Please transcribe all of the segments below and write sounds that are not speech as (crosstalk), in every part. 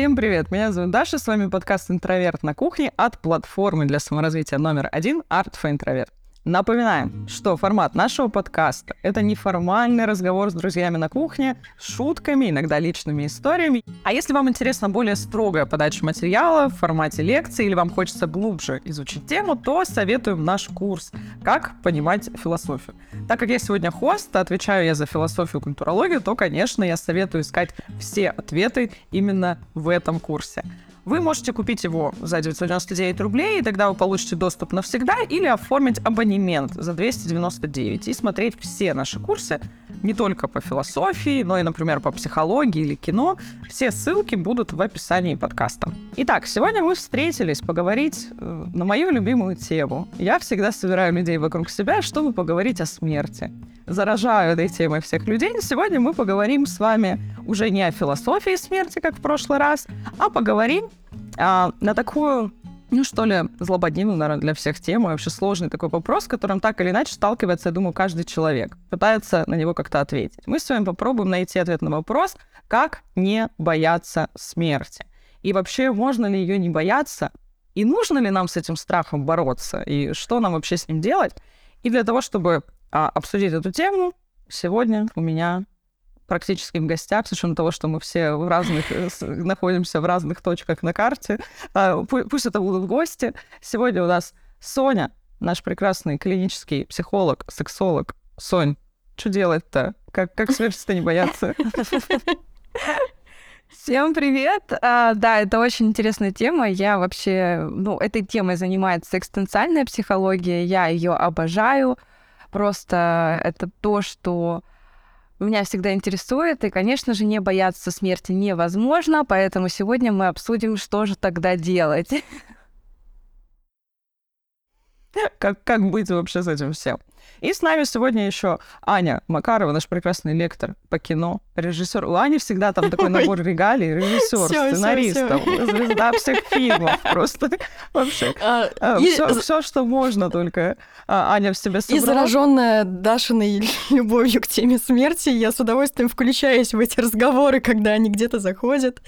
Всем привет! Меня зовут Даша, с вами подкаст «Интроверт на кухне» от платформы для саморазвития номер один «Art for Introvert». Напоминаем, что формат нашего подкаста — это неформальный разговор с друзьями на кухне, шутками, иногда личными историями. А если вам интересна более строгая подача материала в формате лекции или вам хочется глубже изучить тему, то советуем наш курс «Как понимать философию». Так как я сегодня хост, отвечаю я за философию и культурологию, то, конечно, я советую искать все ответы именно в этом курсе. Вы можете купить его за 999 рублей, и тогда вы получите доступ навсегда, или оформить абонемент за 299 и смотреть все наши курсы, не только по философии, но и, например, по психологии или кино. Все ссылки будут в описании подкаста. Итак, сегодня мы встретились поговорить э, на мою любимую тему. Я всегда собираю людей вокруг себя, чтобы поговорить о смерти. Заражаю этой темой всех людей. Сегодня мы поговорим с вами уже не о философии смерти, как в прошлый раз, а поговорим а, на такую ну, что ли, злободневную, наверное, для всех тему, вообще сложный такой вопрос, с которым так или иначе сталкивается, я думаю, каждый человек, пытается на него как-то ответить. Мы с вами попробуем найти ответ на вопрос, как не бояться смерти. И вообще, можно ли ее не бояться, и нужно ли нам с этим страхом бороться, и что нам вообще с ним делать. И для того, чтобы а, обсудить эту тему, сегодня у меня практически в гостях, с учетом того, что мы все в разных, э, находимся в разных точках на карте. А, пусть это будут гости. Сегодня у нас Соня, наш прекрасный клинический психолог, сексолог. Сонь, что делать-то? Как, как смерти-то не бояться? Всем привет! А, да, это очень интересная тема. Я вообще, ну, этой темой занимается экстенциальная психология. Я ее обожаю. Просто это то, что меня всегда интересует, и, конечно же, не бояться смерти невозможно, поэтому сегодня мы обсудим, что же тогда делать. Как, как быть вообще с этим всем? И с нами сегодня еще Аня Макарова, наш прекрасный лектор по кино, режиссер. У Ани всегда там такой набор регалий, режиссер, сценарист, звезда всех фильмов, просто вообще а, а, все, что можно только а, Аня в себе собрала. И зараженная Дашиной (laughs) любовью к теме смерти, я с удовольствием включаюсь в эти разговоры, когда они где-то заходят.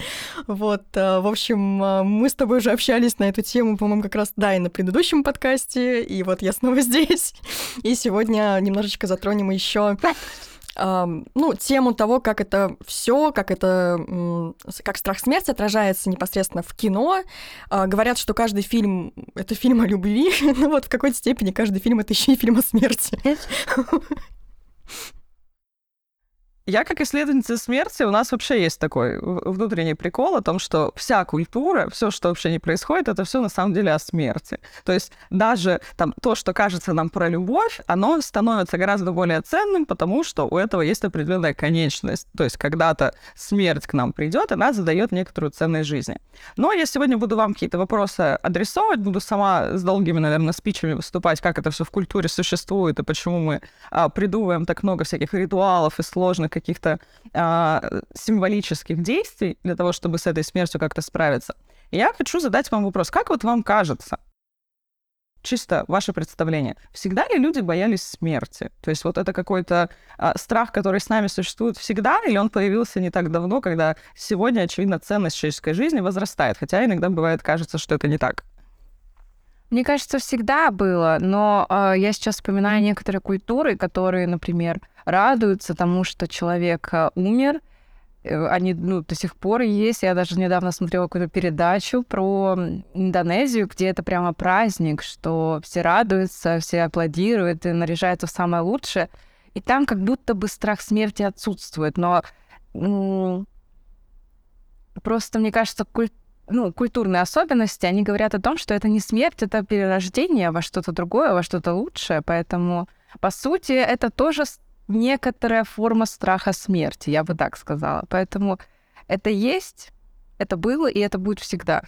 Вот, в общем, мы с тобой уже общались на эту тему, по-моему, как раз, да, и на предыдущем подкасте, и вот я снова (laughs) здесь. И сегодня сегодня немножечко затронем еще ну, тему того, как это все, как это, как страх смерти отражается непосредственно в кино. А, говорят, что каждый фильм — это фильм о любви, (laughs) ну вот в какой-то степени каждый фильм — это еще и фильм о смерти. Я как исследовательница смерти, у нас вообще есть такой внутренний прикол о том, что вся культура, все, что вообще не происходит, это все на самом деле о смерти. То есть даже там то, что кажется нам про любовь, оно становится гораздо более ценным, потому что у этого есть определенная конечность. То есть когда-то смерть к нам придет, она задает некоторую ценность жизни. Но я сегодня буду вам какие-то вопросы адресовать, буду сама с долгими, наверное, спичами выступать, как это все в культуре существует и почему мы а, придумываем так много всяких ритуалов и сложных каких-то а, символических действий для того, чтобы с этой смертью как-то справиться. И я хочу задать вам вопрос. Как вот вам кажется, чисто ваше представление, всегда ли люди боялись смерти? То есть вот это какой-то а, страх, который с нами существует всегда, или он появился не так давно, когда сегодня, очевидно, ценность человеческой жизни возрастает, хотя иногда бывает кажется, что это не так. Мне кажется, всегда было, но э, я сейчас вспоминаю некоторые культуры, которые, например, радуются тому, что человек э, умер. Э, они ну, до сих пор есть. Я даже недавно смотрела какую-то передачу про Индонезию, где это прямо праздник, что все радуются, все аплодируют и наряжаются в самое лучшее. И там как будто бы страх смерти отсутствует. Но просто, мне кажется, культура ну, культурные особенности, они говорят о том, что это не смерть, это перерождение во что-то другое, во что-то лучшее. Поэтому, по сути, это тоже некоторая форма страха смерти, я бы так сказала. Поэтому это есть, это было и это будет всегда.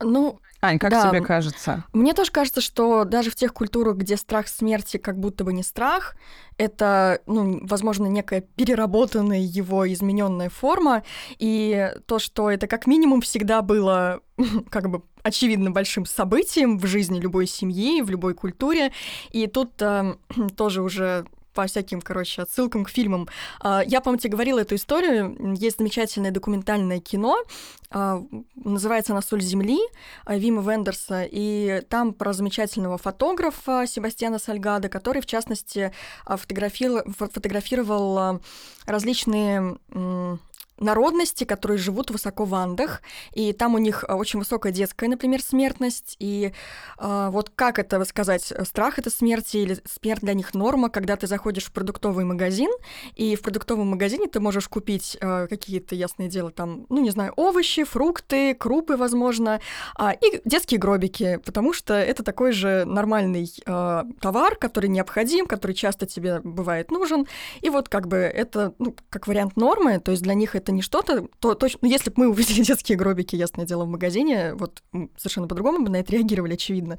Ну, Ань, как да. тебе кажется? Мне тоже кажется, что даже в тех культурах, где страх смерти как будто бы не страх, это, ну, возможно, некая переработанная его измененная форма, и то, что это как минимум всегда было (laughs) как бы очевидно большим событием в жизни любой семьи, в любой культуре, и тут э, (clears throat) тоже уже по всяким, короче, отсылкам к фильмам. А, я, тебе говорила эту историю. Есть замечательное документальное кино, а, называется «На соль земли» Вима Вендерса, и там про замечательного фотографа Себастьяна Сальгада, который, в частности, фотографировал, фотографировал различные народности, которые живут высоко в Андах, и там у них э, очень высокая детская, например, смертность, и э, вот как это сказать, страх это смерти или смерть для них норма, когда ты заходишь в продуктовый магазин, и в продуктовом магазине ты можешь купить э, какие-то, ясное дело, там, ну, не знаю, овощи, фрукты, крупы, возможно, э, и детские гробики, потому что это такой же нормальный э, товар, который необходим, который часто тебе бывает нужен, и вот как бы это, ну, как вариант нормы, то есть для них это это не что-то, то точно, ну, если бы мы увидели (laughs) детские гробики, ясное дело, в магазине, вот совершенно по-другому бы на это реагировали, очевидно.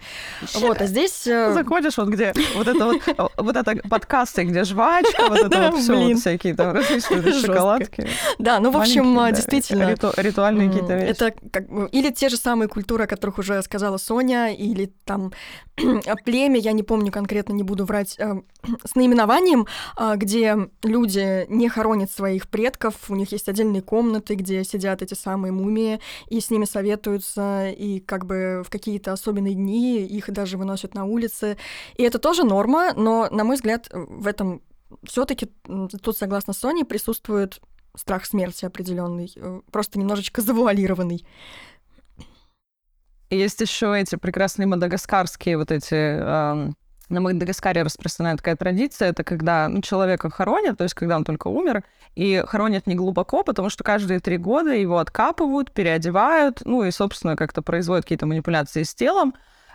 Вот, а здесь... Э, (laughs) Заходишь вот где, вот это вот, вот это подкасты, где жвачка, вот это (laughs) вот все, всякие там различные шоколадки. Да, ну, в общем, действительно... Ритуальные какие-то вещи. Это как или те же самые культуры, о которых уже сказала Соня, или там (clears throat) племя, я не помню конкретно, не буду врать, э, (clears throat) с наименованием, а, где люди не хоронят своих предков, у них есть отдельные комнаты, где сидят эти самые мумии, и с ними советуются, и как бы в какие-то особенные дни их даже выносят на улицы. И это тоже норма, но, на мой взгляд, в этом все таки тут, согласно Соне, присутствует страх смерти определенный, э, просто немножечко завуалированный. Есть еще эти прекрасные мадагаскарские вот эти эм, на Мадагаскаре распространена такая традиция, это когда ну, человека хоронят, то есть когда он только умер, и хоронят не глубоко, потому что каждые три года его откапывают, переодевают, ну и, собственно, как-то производят какие-то манипуляции с телом.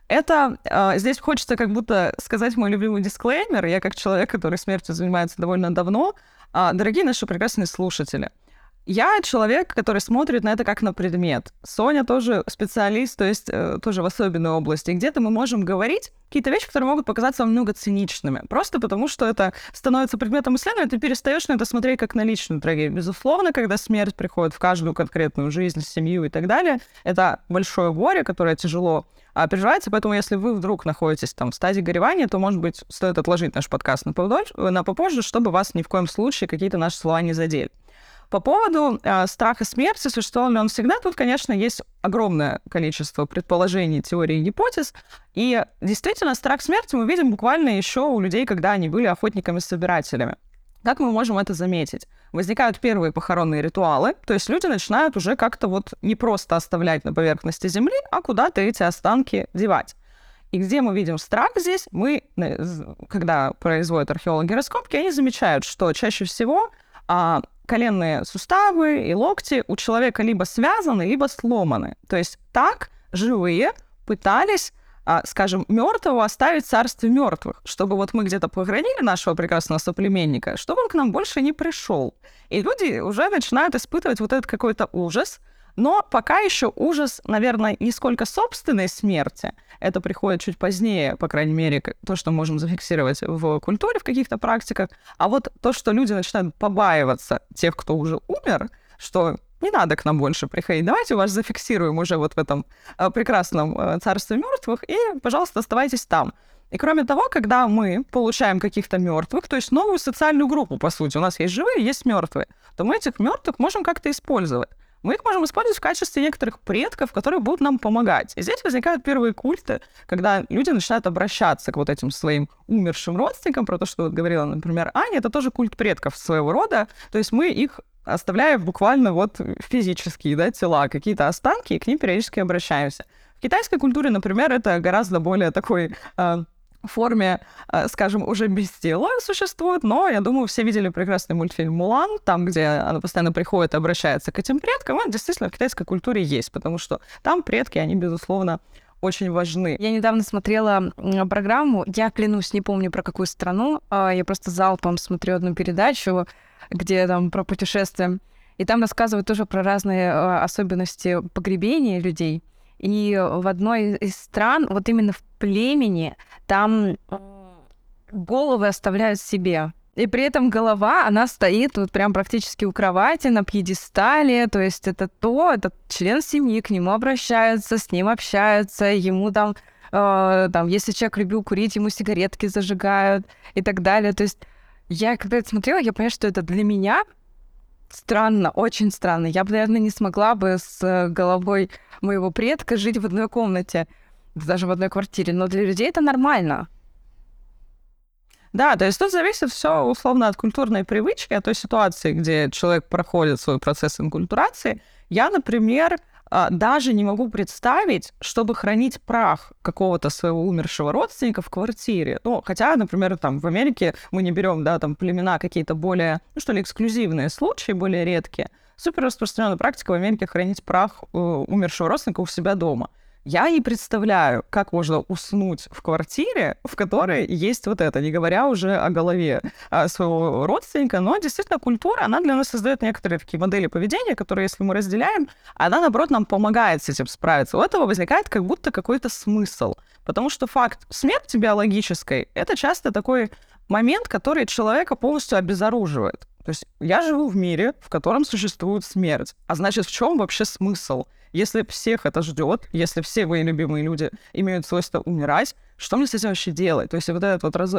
Это э, здесь хочется как будто сказать мой любимый дисклеймер. Я как человек, который смертью занимается довольно давно. Э, дорогие наши прекрасные слушатели, я человек, который смотрит на это как на предмет. Соня тоже специалист, то есть э, тоже в особенной области. Где-то мы можем говорить какие-то вещи, которые могут показаться вам много циничными. Просто потому, что это становится предметом исследования, ты перестаешь на это смотреть как на личную трагедию. Безусловно, когда смерть приходит в каждую конкретную жизнь, семью и так далее, это большое горе, которое тяжело а, переживается. Поэтому, если вы вдруг находитесь там в стадии горевания, то, может быть, стоит отложить наш подкаст на, на попозже, чтобы вас ни в коем случае какие-то наши слова не задели. По поводу э, страха смерти, существовал ли он всегда, тут, конечно, есть огромное количество предположений, теорий и гипотез. И действительно, страх смерти мы видим буквально еще у людей, когда они были охотниками-собирателями. Как мы можем это заметить? Возникают первые похоронные ритуалы, то есть люди начинают уже как-то вот не просто оставлять на поверхности земли, а куда-то эти останки девать. И где мы видим страх здесь? Мы, когда производят археологи раскопки, они замечают, что чаще всего а, коленные суставы и локти у человека либо связаны, либо сломаны. То есть так живые пытались а, скажем, мертвого оставить в царстве мертвых, чтобы вот мы где-то погранили нашего прекрасного соплеменника, чтобы он к нам больше не пришел. И люди уже начинают испытывать вот этот какой-то ужас, но пока еще ужас, наверное, не сколько собственной смерти, это приходит чуть позднее, по крайней мере, то, что можем зафиксировать в культуре, в каких-то практиках, а вот то, что люди начинают побаиваться тех, кто уже умер, что не надо к нам больше приходить. Давайте вас зафиксируем уже вот в этом э, прекрасном э, царстве мертвых, и, пожалуйста, оставайтесь там. И кроме того, когда мы получаем каких-то мертвых, то есть новую социальную группу, по сути, у нас есть живые, есть мертвые, то мы этих мертвых можем как-то использовать мы их можем использовать в качестве некоторых предков, которые будут нам помогать. И здесь возникают первые культы, когда люди начинают обращаться к вот этим своим умершим родственникам, про то, что вот говорила, например, Аня, это тоже культ предков своего рода, то есть мы их оставляем буквально вот физические да, тела, какие-то останки, и к ним периодически обращаемся. В китайской культуре, например, это гораздо более такой э, форме, э, скажем, уже без тела существует, но я думаю, все видели прекрасный мультфильм «Мулан», там, где она постоянно приходит и обращается к этим предкам, он действительно в китайской культуре есть, потому что там предки, они, безусловно, очень важны. Я недавно смотрела программу, я клянусь, не помню про какую страну, а я просто залпом смотрю одну передачу, где там про путешествия, и там рассказывают тоже про разные э, особенности погребения людей. И в одной из стран, вот именно в племени, там головы оставляют себе. И при этом голова, она стоит вот прям практически у кровати на пьедестале, то есть это то, это член семьи, к нему обращаются, с ним общаются, ему там, э, там, если человек любил курить, ему сигаретки зажигают и так далее. То есть Я когда это смотрела, я поняла, что это для меня странно, очень странно. Я бы, наверное, не смогла бы с э, головой моего предка жить в одной комнате, даже в одной квартире. Но для людей это нормально. Да, то есть тут зависит все условно от культурной привычки, от той ситуации, где человек проходит свой процесс инкультурации. Я, например, даже не могу представить, чтобы хранить прах какого-то своего умершего родственника в квартире. Ну, хотя, например, там в Америке мы не берем, да, там племена какие-то более, ну что ли, эксклюзивные случаи, более редкие. Супер распространенная практика в Америке хранить прах э, умершего родственника у себя дома. Я не представляю, как можно уснуть в квартире, в которой есть вот это, не говоря уже о голове а, своего родственника, но действительно культура, она для нас создает некоторые такие модели поведения, которые, если мы разделяем, она, наоборот, нам помогает с этим справиться. У этого возникает как будто какой-то смысл. Потому что факт смерти биологической — это часто такой момент, который человека полностью обезоруживает. То есть я живу в мире, в котором существует смерть. А значит, в чем вообще смысл? Если всех это ждет, если все мои любимые люди имеют свойство умирать, что мне с этим вообще делать? То есть вот этот вот раз...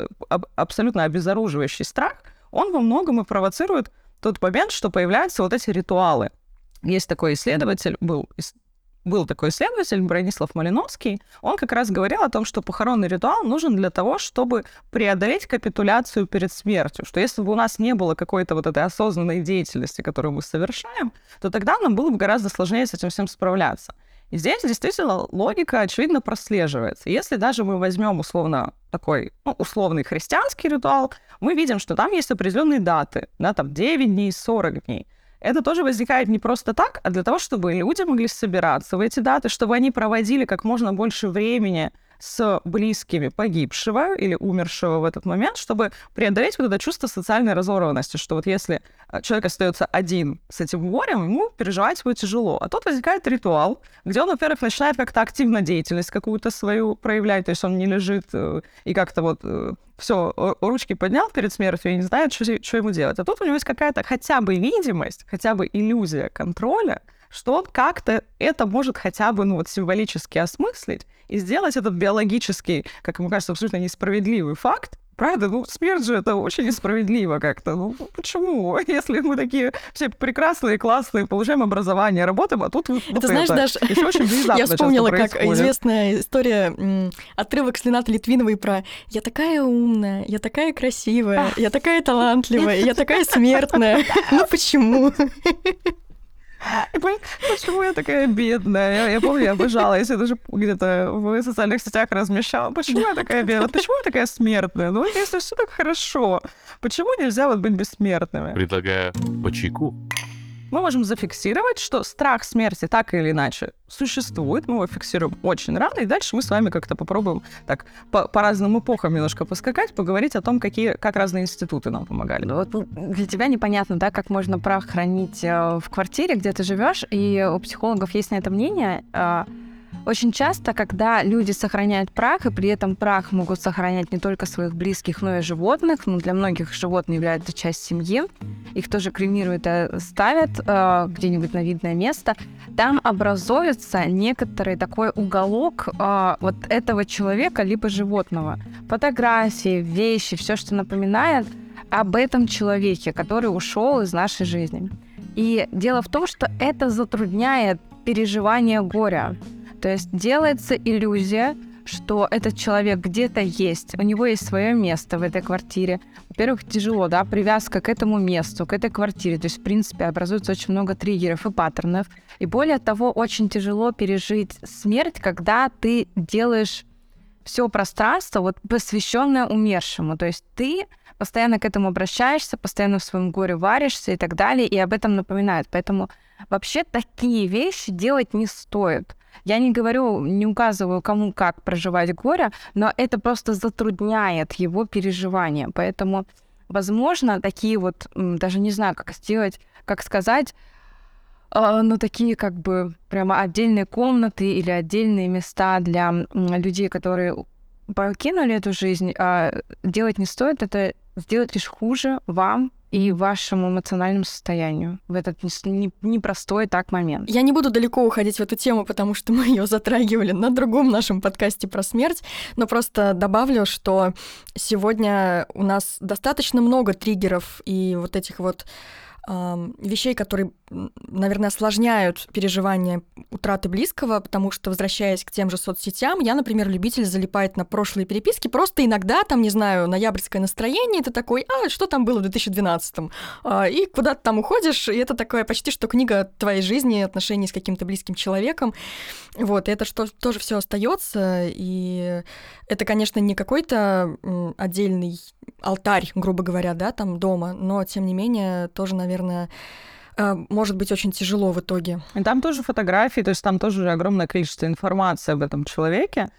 абсолютно обезоруживающий страх, он во многом и провоцирует тот момент, что появляются вот эти ритуалы. Есть такой исследователь, был был такой исследователь Бронислав Малиновский, он как раз говорил о том, что похоронный ритуал нужен для того, чтобы преодолеть капитуляцию перед смертью, что если бы у нас не было какой-то вот этой осознанной деятельности, которую мы совершаем, то тогда нам было бы гораздо сложнее с этим всем справляться. И здесь действительно логика, очевидно, прослеживается. Если даже мы возьмем условно такой ну, условный христианский ритуал, мы видим, что там есть определенные даты, да, там 9 дней, 40 дней это тоже возникает не просто так, а для того, чтобы люди могли собираться. В эти даты, чтобы они проводили как можно больше времени с близкими погибшего или умершего в этот момент, чтобы преодолеть вот это чувство социальной разорванности, что вот если а, человек остается один с этим горем, ему переживать будет тяжело. А тут возникает ритуал, где он, во-первых, начинает как-то активно деятельность какую-то свою проявлять, то есть он не лежит э, и как-то вот э, все, ручки поднял перед смертью и не знает, что, что ему делать. А тут у него есть какая-то хотя бы видимость, хотя бы иллюзия контроля, что он как-то это может хотя бы ну, вот, символически осмыслить и сделать этот биологический, как ему кажется, абсолютно несправедливый факт, Правда, ну, смерть же это очень несправедливо как-то. Ну, почему? (laughs) Если мы такие все прекрасные, классные, получаем образование, работаем, а тут вот это, знаешь, это. Даже Еще очень (laughs) я вспомнила, как известная история, отрывок с Ленаты Литвиновой про «Я такая умная, я такая красивая, я такая (laughs) талантливая, я такая смертная». Ну, почему? Почему я такая бедная? Я, помню, я обожала, если даже где-то в социальных сетях размещала. Почему я такая бедная? Почему я такая смертная? Ну, если все так хорошо, почему нельзя вот быть бессмертными? Предлагаю по чайку мы можем зафиксировать, что страх смерти так или иначе существует, мы его фиксируем очень рано, и дальше мы с вами как-то попробуем так по, по разным эпохам немножко поскакать, поговорить о том, какие, как разные институты нам помогали. Ну, вот для тебя непонятно, да, как можно прах хранить э, в квартире, где ты живешь, и у психологов есть на это мнение. Очень часто, когда люди сохраняют прах, и при этом прах могут сохранять не только своих близких, но и животных, ну, для многих животные являются часть семьи, их тоже кремируют и ставят э, где-нибудь на видное место, там образуется некоторый такой уголок э, вот этого человека либо животного. Фотографии, вещи, все, что напоминает об этом человеке, который ушел из нашей жизни. И дело в том, что это затрудняет переживание горя. То есть делается иллюзия, что этот человек где-то есть, у него есть свое место в этой квартире. Во-первых, тяжело, да, привязка к этому месту, к этой квартире. То есть, в принципе, образуется очень много триггеров и паттернов. И более того, очень тяжело пережить смерть, когда ты делаешь все пространство, вот посвященное умершему. То есть ты постоянно к этому обращаешься, постоянно в своем горе варишься и так далее, и об этом напоминают. Поэтому вообще такие вещи делать не стоит. Я не говорю, не указываю, кому как проживать горе, но это просто затрудняет его переживание. Поэтому, возможно, такие вот, даже не знаю, как сделать, как сказать, а, но такие как бы прямо отдельные комнаты или отдельные места для людей, которые покинули эту жизнь, а делать не стоит, это сделать лишь хуже вам и вашему эмоциональному состоянию в этот непростой так момент. Я не буду далеко уходить в эту тему, потому что (laughs) мы ее затрагивали на другом нашем подкасте про смерть, но просто добавлю, что сегодня у нас достаточно много триггеров и вот этих вот вещей, которые, наверное, осложняют переживание утраты близкого, потому что, возвращаясь к тем же соцсетям, я, например, любитель залипать на прошлые переписки, просто иногда, там, не знаю, ноябрьское настроение, ты такой, а, что там было в 2012-м? А, и куда ты там уходишь, и это такое почти что книга твоей жизни, отношений с каким-то близким человеком. Вот, это что тоже все остается, и это, конечно, не какой-то отдельный алтарь, грубо говоря, да, там дома, но тем не менее тоже, наверное, может быть очень тяжело в итоге. И там тоже фотографии, то есть там тоже огромное количество информации об этом человеке.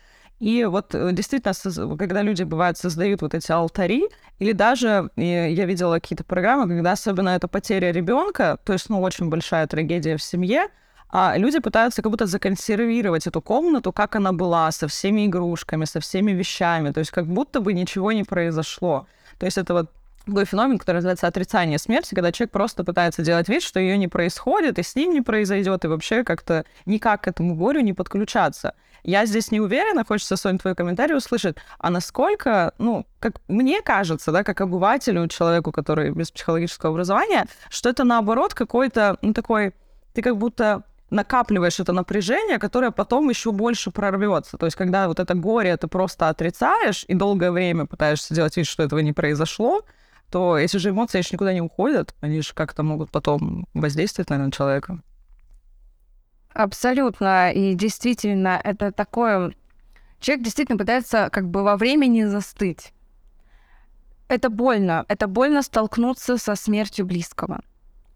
И вот э, действительно, когда люди, бывают, создают вот эти алтари, или даже я видела какие-то программы, когда особенно это потеря ребенка, то есть, ну, очень большая трагедия в семье, а люди пытаются как будто законсервировать эту комнату, как она была, со всеми игрушками, со всеми вещами, то есть как будто бы ничего не произошло. То есть это вот такой феномен, который называется отрицание смерти, когда человек просто пытается делать вид, что ее не происходит, и с ним не произойдет, и вообще как-то никак к этому горю не подключаться. Я здесь не уверена, хочется, Сонь, твой комментарий услышать, а насколько, ну, как мне кажется, да, как обывателю, человеку, который без психологического образования, что это наоборот какой-то, ну, такой, ты как будто накапливаешь это напряжение, которое потом еще больше прорвется. То есть, когда вот это горе ты просто отрицаешь и долгое время пытаешься делать вид, что этого не произошло, то эти же эмоции еще никуда не уходят, они же как-то могут потом воздействовать, наверное, на человека. Абсолютно. И действительно, это такое... Человек действительно пытается как бы во времени застыть. Это больно. Это больно столкнуться со смертью близкого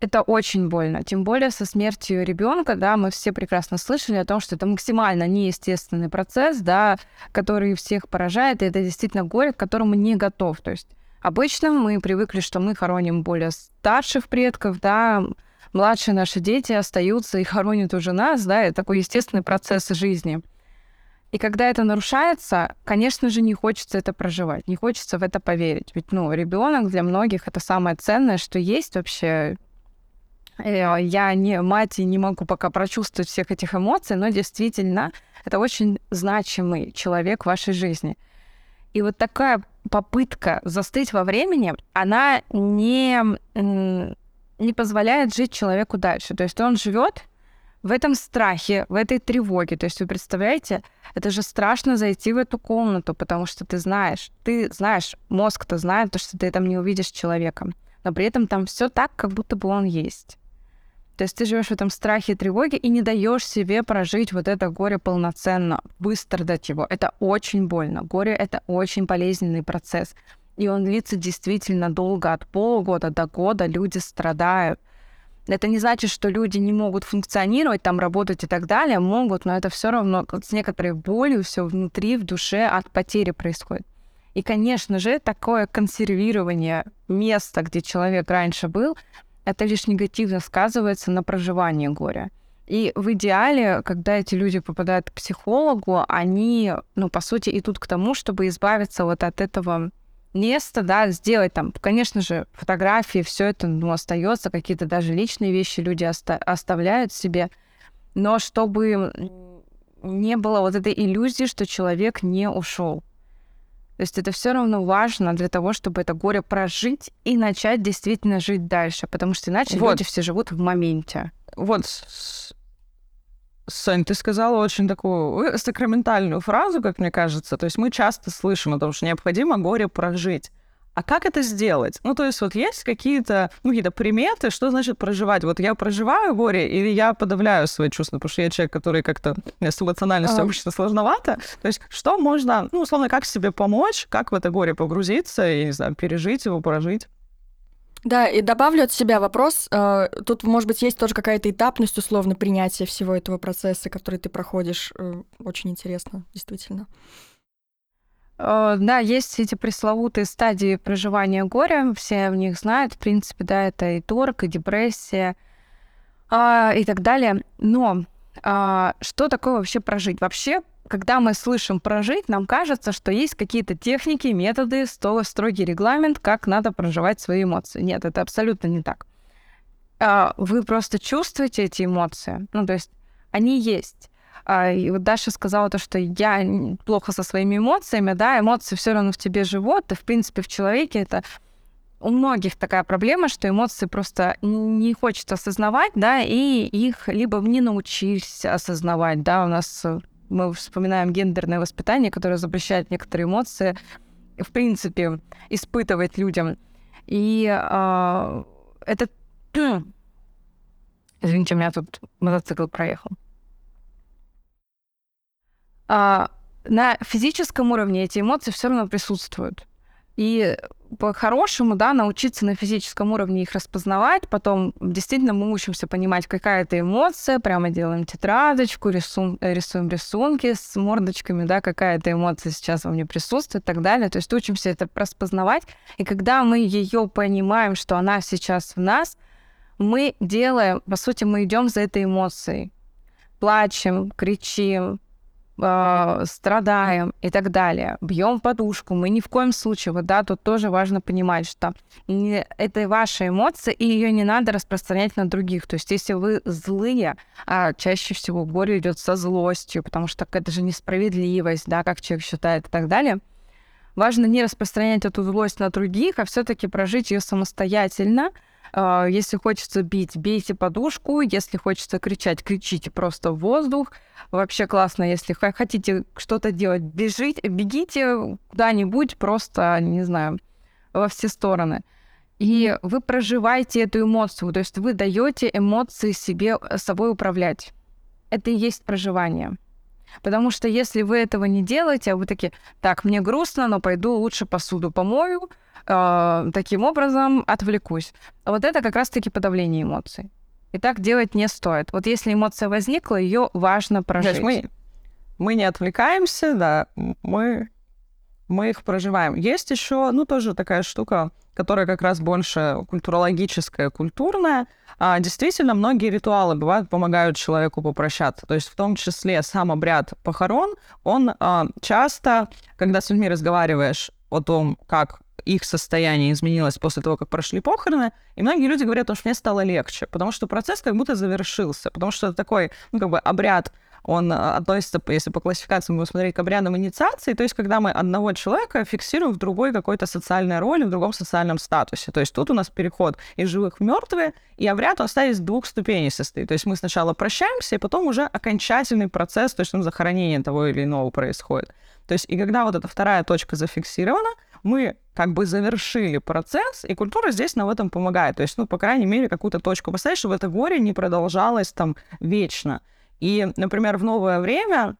это очень больно. Тем более со смертью ребенка, да, мы все прекрасно слышали о том, что это максимально неестественный процесс, да, который всех поражает, и это действительно горе, к которому не готов. То есть обычно мы привыкли, что мы хороним более старших предков, да, младшие наши дети остаются и хоронят уже нас, да, это такой естественный процесс жизни. И когда это нарушается, конечно же, не хочется это проживать, не хочется в это поверить. Ведь, ну, ребенок для многих это самое ценное, что есть вообще Э, я не мать и не могу пока прочувствовать всех этих эмоций, но действительно это очень значимый человек в вашей жизни. И вот такая попытка застыть во времени, она не, не позволяет жить человеку дальше. То есть он живет в этом страхе, в этой тревоге. То есть вы представляете, это же страшно зайти в эту комнату, потому что ты знаешь, ты знаешь, мозг-то знает, то, что ты там не увидишь человека, но при этом там все так, как будто бы он есть. То есть ты живешь в этом страхе и тревоге и не даешь себе прожить вот это горе полноценно, выстрадать его. Это очень больно. Горе — это очень болезненный процесс. И он длится действительно долго, от полугода до года люди страдают. Это не значит, что люди не могут функционировать, там работать и так далее, могут, но это все равно с некоторой болью все внутри, в душе от потери происходит. И, конечно же, такое консервирование места, где человек раньше был, это лишь негативно сказывается на проживании горя. И в идеале, когда эти люди попадают к психологу, они, ну, по сути, идут к тому, чтобы избавиться вот от этого места, да, сделать там, конечно же, фотографии, все это, ну, остается, какие-то даже личные вещи люди оста- оставляют себе, но чтобы не было вот этой иллюзии, что человек не ушел. То есть это все равно важно для того, чтобы это горе прожить и начать действительно жить дальше, потому что иначе вот. люди все живут в моменте. Вот, Сань, ты сказала очень такую сакраментальную фразу, как мне кажется. То есть мы часто слышим о том, что необходимо горе прожить. А как это сделать? Ну, то есть вот есть какие-то ну, какие приметы, что значит проживать? Вот я проживаю горе или я подавляю свои чувства, потому что я человек, который как-то с эмоциональностью а... обычно сложновато. То есть что можно, ну, условно, как себе помочь, как в это горе погрузиться и, не знаю, пережить его, прожить? Да, и добавлю от себя вопрос. Э, тут, может быть, есть тоже какая-то этапность, условно, принятия всего этого процесса, который ты проходишь. Э, очень интересно, действительно. Э, да, есть эти пресловутые стадии проживания горя, все в них знают, в принципе, да, это и торг, и депрессия, а, и так далее. Но А, что такое вообще прожить? Вообще, когда мы слышим прожить, нам кажется, что есть какие-то техники, методы, строгий регламент, как надо проживать свои эмоции. Нет, это абсолютно не так. А, вы просто чувствуете эти эмоции. Ну, то есть они есть. А, и вот Даша сказала то, что я плохо со своими эмоциями, да, эмоции все равно в тебе живут, и, в принципе, в человеке это у многих такая проблема, что эмоции просто не хочется осознавать, да, и их либо не научились осознавать, да, у нас э, мы вспоминаем гендерное воспитание, которое запрещает некоторые эмоции, в принципе, испытывать людям. И э, это... (clears throat) Извините, у меня тут мотоцикл проехал. А, на физическом уровне эти эмоции все равно присутствуют. И по-хорошему, да, научиться на физическом уровне их распознавать, потом действительно мы учимся понимать, какая это эмоция, прямо делаем тетрадочку, рисун, рисуем рисунки с мордочками, да, какая эта эмоция сейчас во мне присутствует и так далее. То есть учимся это распознавать, и когда мы ее понимаем, что она сейчас в нас, мы делаем, по сути, мы идем за этой эмоцией. Плачем, кричим, э, страдаем и так далее, бьем подушку, мы ни в коем случае, вот да, тут тоже важно понимать, что не, это ваша эмоция, и ее не надо распространять на других. То есть, если вы злые, а чаще всего горе идет со злостью, потому что это же несправедливость, да, как человек считает и так далее. Важно не распространять эту злость на других, а все-таки прожить ее самостоятельно, а, если хочется бить, бейте подушку. Если хочется кричать, кричите просто в воздух. Вообще классно, если хотите что-то делать, бежите, бегите куда-нибудь просто, не знаю, во все стороны. И вы проживаете эту эмоцию, то есть вы даете эмоции себе э, собой управлять. Это и есть проживание. Потому что если вы этого не делаете, а вы такие, так, мне грустно, но пойду лучше посуду помою, э, таким образом отвлекусь. Вот это как раз-таки подавление эмоций. И так делать не стоит. Вот если эмоция возникла, ее важно прожить. Знаешь, мы, мы не отвлекаемся, да, мы, мы их проживаем. Есть еще, ну, тоже такая штука, которая как раз больше культурологическая, культурная. А, действительно, многие ритуалы бывают помогают человеку попрощаться. То есть в том числе сам обряд похорон, он а, часто, когда с людьми разговариваешь о том, как их состояние изменилось после того, как прошли похороны, и многие люди говорят, что мне стало легче, потому что процесс как будто завершился, потому что это такой, ну, как бы обряд, он а, относится, если по классификации мы смотреть, к обрядам инициации, то есть когда мы одного человека фиксируем в другой какой-то социальной роли, в другом социальном статусе. То есть тут у нас переход из живых в мертвые, и обряд, он стоит из двух ступеней состоит. То есть мы сначала прощаемся, и потом уже окончательный процесс, то есть ну, захоронение того или иного происходит. То есть и когда вот эта вторая точка зафиксирована, мы как бы завершили процесс, и культура здесь нам в этом помогает. То есть, ну, по крайней мере, какую-то точку поставить, чтобы это горе не продолжалось там вечно. И, например, в новое время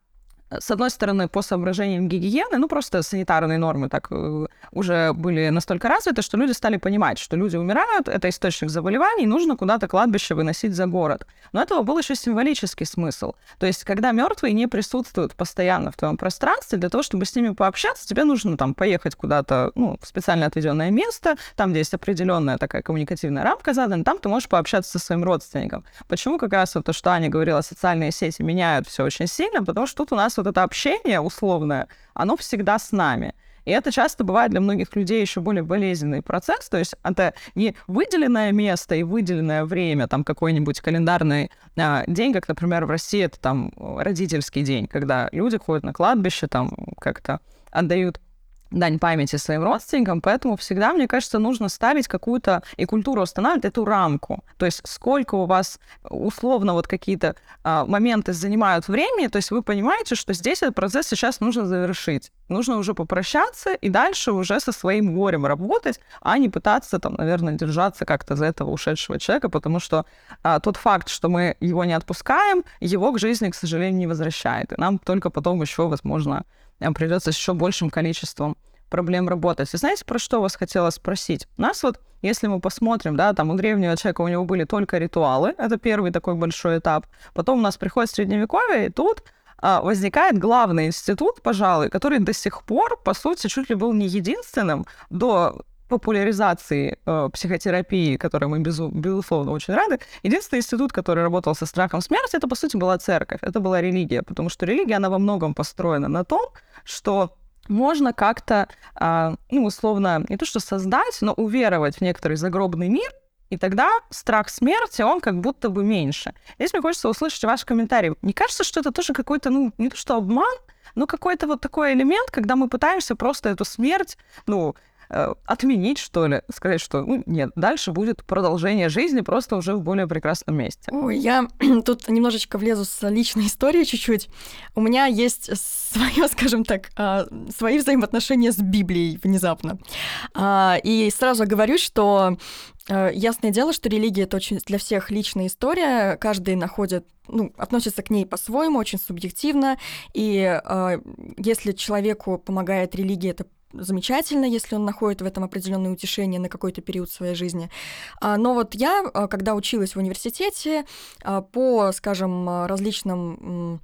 с одной стороны, по соображениям гигиены, ну, просто санитарные нормы так э, уже были настолько развиты, что люди стали понимать, что люди умирают, это источник заболеваний, нужно куда-то кладбище выносить за город. Но этого был еще символический смысл. То есть, когда мертвые не присутствуют постоянно в твоем пространстве, для того, чтобы с ними пообщаться, тебе нужно там поехать куда-то, ну, в специально отведенное место, там, где есть определенная такая коммуникативная рамка задана, там ты можешь пообщаться со своим родственником. Почему как раз вот то, что Аня говорила, социальные сети меняют все очень сильно, потому что тут у нас вот это общение условное, оно всегда с нами. И это часто бывает для многих людей еще более болезненный процесс. То есть это не выделенное место и выделенное время, там какой-нибудь календарный а, день, как, например, в России это там родительский день, когда люди ходят на кладбище, там как-то отдают дань памяти своим родственникам, поэтому всегда, мне кажется, нужно ставить какую-то и культуру устанавливать эту рамку. То есть сколько у вас условно вот какие-то а, моменты занимают времени, то есть вы понимаете, что здесь этот процесс сейчас нужно завершить. Нужно уже попрощаться и дальше уже со своим горем работать, а не пытаться там, наверное, держаться как-то за этого ушедшего человека, потому что а, тот факт, что мы его не отпускаем, его к жизни, к сожалению, не возвращает. И нам только потом еще, возможно, придется с еще большим количеством проблем работать. И знаете, про что вас хотела спросить? У нас вот, если мы посмотрим, да, там у древнего человека у него были только ритуалы, это первый такой большой этап. Потом у нас приходит средневековье, и тут а, возникает главный институт, пожалуй, который до сих пор, по сути, чуть ли был не единственным до популяризации э, психотерапии, которой мы, безу- безусловно, очень рады, единственный институт, который работал со страхом смерти, это, по сути, была церковь, это была религия, потому что религия, она во многом построена на том, что можно как-то, э, ну, условно, не то что создать, но уверовать в некоторый загробный мир, и тогда страх смерти, он как будто бы меньше. Здесь мне хочется услышать ваш комментарий. Не кажется, что это тоже какой-то, ну, не то что обман, но какой-то вот такой элемент, когда мы пытаемся просто эту смерть, ну, э, отменить, что ли, сказать, что ну, нет, дальше будет продолжение жизни, просто уже в более прекрасном месте. Ой, я (clears throat) тут немножечко влезу с личной историей чуть-чуть. У меня есть свое, (laughs) скажем так, а, свои взаимоотношения с Библией внезапно. А, и сразу говорю, что Э, ясное дело, что религия это очень для всех личная история, каждый находит, ну, относится к ней по-своему, очень субъективно, и э, если человеку помогает религия, это замечательно, если он находит в этом определенное утешение на какой-то период своей жизни. А, но вот я, э, когда училась в университете, э, по, скажем, различным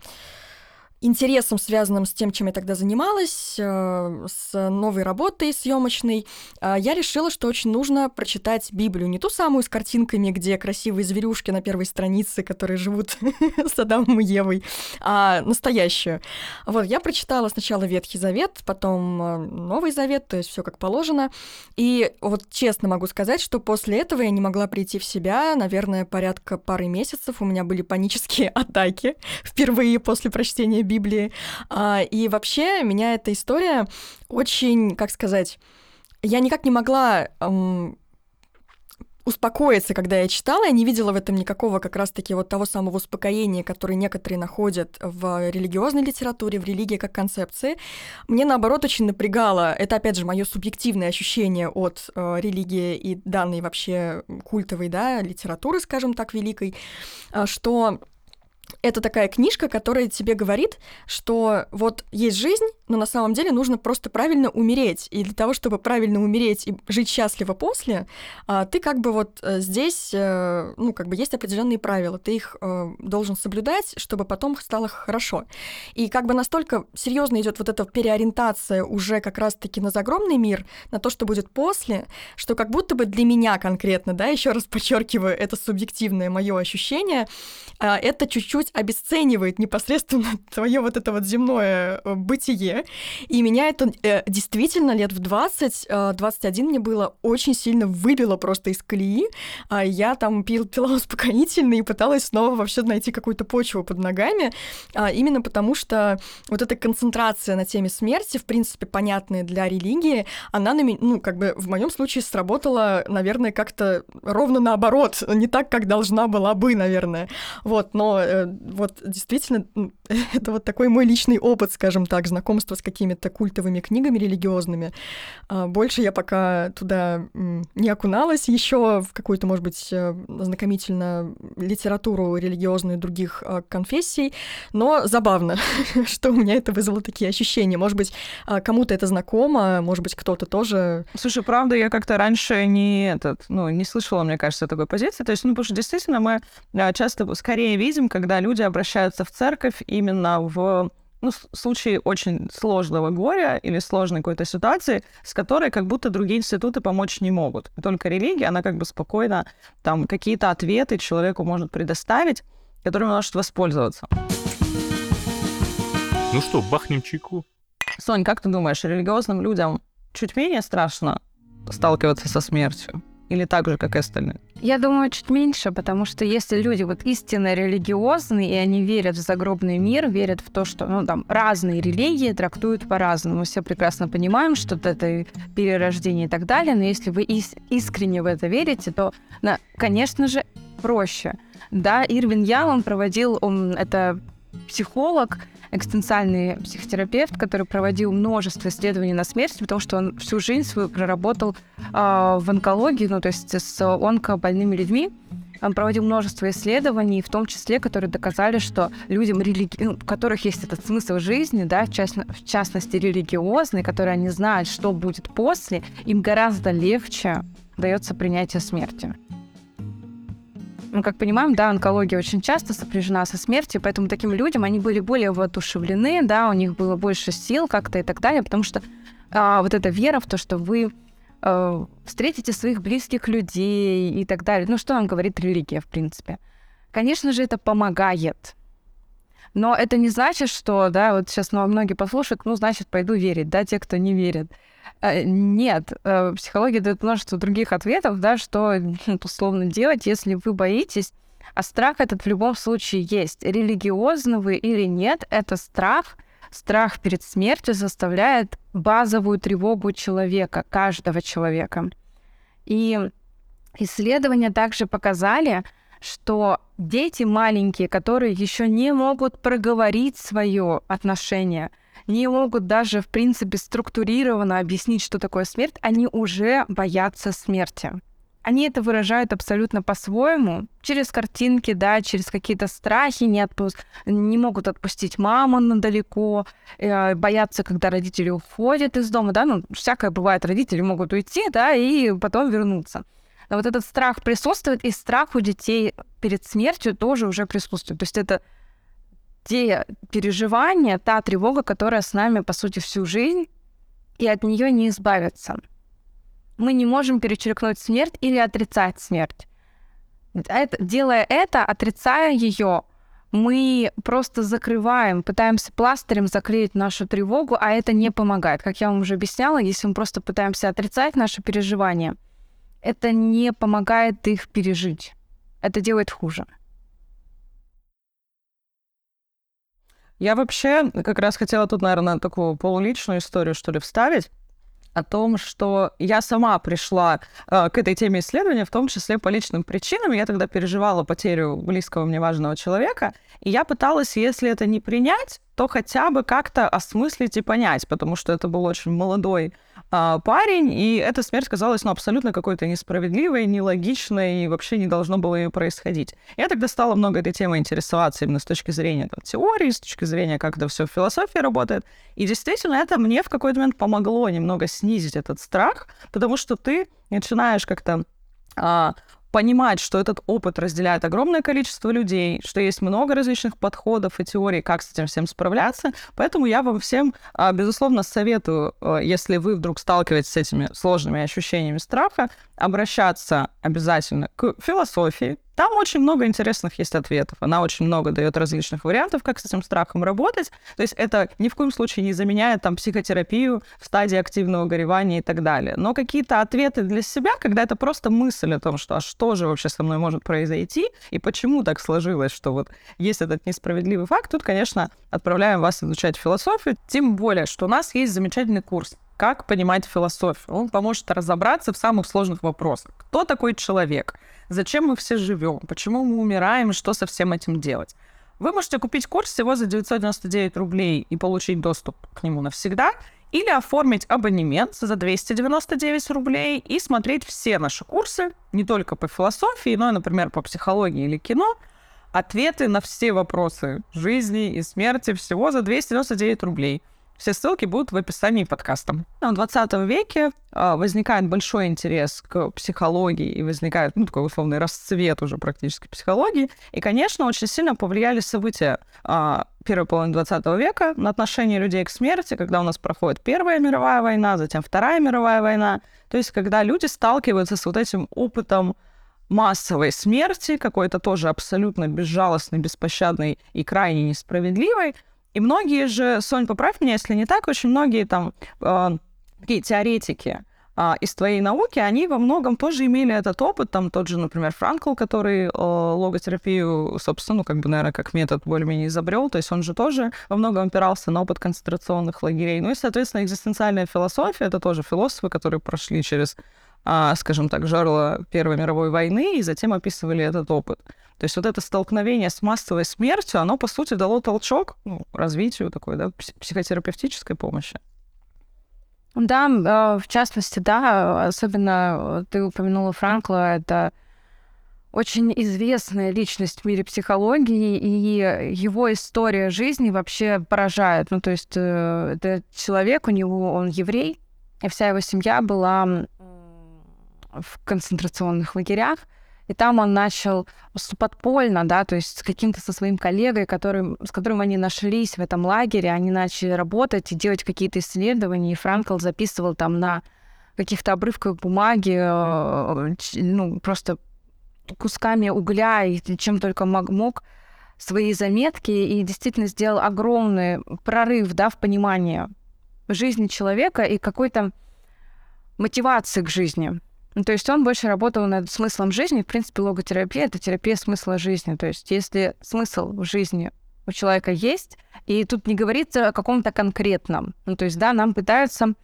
интересом, связанным с тем, чем я тогда занималась, э, с новой работой съемочной, э, я решила, что очень нужно прочитать Библию. Не ту самую с картинками, где красивые зверюшки на первой странице, которые живут (laughs) с Адамом и Евой, а настоящую. Вот, я прочитала сначала Ветхий Завет, потом э, Новый Завет, то есть все как положено. И вот честно могу сказать, что после этого я не могла прийти в себя, наверное, порядка пары месяцев. У меня были панические (laughs) атаки впервые после прочтения Библии. А, и вообще меня эта история очень, как сказать, я никак не могла успокоиться, когда я читала, я не видела в этом никакого как раз-таки вот того самого успокоения, которое некоторые находят в религиозной литературе, в религии как концепции. Мне, наоборот, очень напрягало, это, опять же, мое субъективное ощущение от э, религии и данной вообще культовой, да, литературы, скажем так, великой, э, что это такая книжка, которая тебе говорит, что вот есть жизнь, но на самом деле нужно просто правильно умереть. И для того, чтобы правильно умереть и жить счастливо после, а, ты как бы вот э, здесь, э, ну, как бы есть определенные правила, ты их э, должен соблюдать, чтобы потом стало хорошо. И как бы настолько серьезно идет вот эта переориентация уже как раз-таки на загромный мир, на то, что будет после, что как будто бы для меня конкретно, да, еще раз подчеркиваю, это субъективное мое ощущение, а, это чуть-чуть обесценивает непосредственно (laughs) твое вот это вот земное бытие, и меня это э, действительно лет в 20, э, 21 мне было очень сильно выбило просто из колеи. А я там пил, пила (laughs) успокоительные и пыталась снова вообще найти какую-то почву под ногами, а, именно потому что вот эта концентрация на теме смерти, в принципе, понятная для религии, она на меня, ну, как бы в моем случае сработала, наверное, как-то ровно наоборот, не так, как должна была бы, наверное. Вот, но э, вот действительно, (laughs) это вот такой мой личный опыт, скажем так, знакомства знакомство с какими-то культовыми книгами религиозными. А, больше я пока туда не окуналась еще в какую-то, может быть, э, знакомительно литературу религиозную других а, конфессий, но забавно, (laughs) что у меня это вызвало такие ощущения. Может быть, а, кому-то это знакомо, может быть, кто-то тоже... Слушай, правда, я как-то раньше не этот, ну, не слышала, мне кажется, такой позиции. То есть, ну, потому что действительно мы часто скорее видим, когда люди обращаются в церковь именно в ну, в случае очень сложного горя или сложной какой-то ситуации, с которой как будто другие институты помочь не могут. только религия, она как бы спокойно там какие-то ответы человеку может предоставить, которым он может воспользоваться. Ну что, бахнем чайку? Сонь, как ты думаешь, религиозным людям чуть менее страшно сталкиваться со смертью? Или так же, как и остальные? Я думаю, чуть меньше, потому что если люди вот истинно религиозные, и они верят в загробный мир, верят в то, что ну, там разные религии трактуют по-разному. Все прекрасно понимаем, что это перерождение и так далее, но если вы ис- искренне в это верите, то, на, конечно же, проще. Да, Ирвин Ялом проводил, он, это психолог, экстенциальный психотерапевт, который проводил множество исследований на смерть, потому что он всю жизнь свою проработал э, в онкологии, ну, то есть с онкобольными людьми. Он проводил множество исследований, в том числе, которые доказали, что людям, религи... ну, у которых есть этот смысл жизни, да, в, частно... в частности религиозный, которые они знают, что будет после, им гораздо легче дается принятие смерти мы как понимаем, да, онкология очень часто сопряжена со смертью, поэтому таким людям они были более воодушевлены, да, у них было больше сил как-то и так далее, потому что а, вот эта вера в то, что вы э, встретите своих близких людей и так далее. Ну, что нам говорит религия, в принципе? Конечно же, это помогает. Но это не значит, что, да, вот сейчас ну, многие послушают, ну, значит, пойду верить, да, те, кто не верит. Э, нет, э, психология дает множество других ответов, да, что (laughs) условно делать, если вы боитесь, а страх этот в любом случае есть. Религиозны вы или нет, это страх. Страх перед смертью заставляет базовую тревогу человека, каждого человека. И исследования также показали, что дети маленькие, которые еще не могут проговорить свое отношение, не могут даже, в принципе, структурированно объяснить, что такое смерть, они уже боятся смерти. Они это выражают абсолютно по-своему, через картинки, да, через какие-то страхи, не, отпу... не могут отпустить маму далеко, э, боятся, когда родители уходят из дома, да, ну, всякое бывает, родители могут уйти, да, и потом вернуться. Но вот этот страх присутствует, и страх у детей перед смертью тоже уже присутствует. То есть это те переживания, та тревога, которая с нами, по сути, всю жизнь, и от нее не избавиться. Мы не можем перечеркнуть смерть или отрицать смерть. Это, делая это, отрицая ее, мы просто закрываем, пытаемся пластырем заклеить нашу тревогу, а это не помогает. Как я вам уже объясняла, если мы просто пытаемся отрицать наши переживания, это не помогает их пережить. Это делает хуже. Я вообще как раз хотела тут, наверное, такую полуличную историю, что ли, вставить о том, что я сама пришла э, к этой теме исследования, в том числе по личным причинам. Я тогда переживала потерю близкого мне важного человека, и я пыталась, если это не принять, то хотя бы как-то осмыслить и понять, потому что это был очень молодой а, парень, и эта смерть казалась ну, абсолютно какой-то несправедливой, нелогичной, и вообще не должно было ее происходить. Я тогда стала много этой темой интересоваться именно с точки зрения там, теории, с точки зрения, как это все в философии работает. И действительно, это мне в какой-то момент помогло немного снизить этот страх, потому что ты начинаешь как-то а, понимать, что этот опыт разделяет огромное количество людей, что есть много различных подходов и теорий, как с этим всем справляться. Поэтому я вам всем, а, безусловно, советую, а, если вы вдруг сталкиваетесь с этими сложными ощущениями страха, обращаться обязательно к философии, там очень много интересных есть ответов. Она очень много дает различных вариантов, как с этим страхом работать. То есть это ни в коем случае не заменяет там психотерапию в стадии активного горевания и так далее. Но какие-то ответы для себя, когда это просто мысль о том, что а что же вообще со мной может произойти и почему так сложилось, что вот есть этот несправедливый факт, тут, конечно, отправляем вас изучать философию. Тем более, что у нас есть замечательный курс как понимать философию. Он поможет разобраться в самых сложных вопросах. Кто такой человек? Зачем мы все живем? Почему мы умираем? Что со всем этим делать? Вы можете купить курс всего за 999 рублей и получить доступ к нему навсегда, или оформить абонемент за 299 рублей и смотреть все наши курсы, не только по философии, но и, например, по психологии или кино, ответы на все вопросы жизни и смерти всего за 299 рублей – все ссылки будут в описании подкаста. В 20 веке а, возникает большой интерес к психологии и возникает, ну, такой условный расцвет уже практически психологии. И, конечно, очень сильно повлияли события а, первой половины 20 века на отношение людей к смерти, когда у нас проходит Первая мировая война, затем Вторая мировая война. То есть, когда люди сталкиваются с вот этим опытом массовой смерти, какой-то тоже абсолютно безжалостной, беспощадной и крайне несправедливой, и многие же, Сонь, поправь меня, если не так, очень многие там э, такие теоретики э, из твоей науки, они во многом тоже имели этот опыт, там тот же, например, Франкл, который э, логотерапию, собственно, ну, как бы, наверное, как метод более-менее изобрел, то есть он же тоже во многом опирался на опыт концентрационных лагерей. Ну и, соответственно, экзистенциальная философия — это тоже философы, которые прошли через скажем так, жерло Первой мировой войны и затем описывали этот опыт. То есть вот это столкновение с массовой смертью, оно, по сути, дало толчок ну, развитию такой, да, психотерапевтической помощи. Да, а, в частности, да, особенно ты упомянула Франкла, это очень известная личность в мире психологии, и его история жизни вообще поражает. Ну, то есть э, это человек, у него, он еврей, и вся его семья была в концентрационных лагерях, и там он начал подпольно, да, то есть с каким-то со своим коллегой, который, с которым они нашлись в этом лагере, они начали работать и делать какие-то исследования, и Франкл записывал там на каких-то обрывков бумаги, э, ну, просто кусками угля и чем только мог свои заметки и действительно сделал огромный прорыв да, в понимании жизни человека и какой-то мотивации к жизни. Ну, то есть он больше работал над смыслом жизни. В принципе, логотерапия — это терапия смысла жизни. То есть если смысл в жизни у человека есть, и тут не говорится о каком-то конкретном. Ну, то есть, да, нам пытаются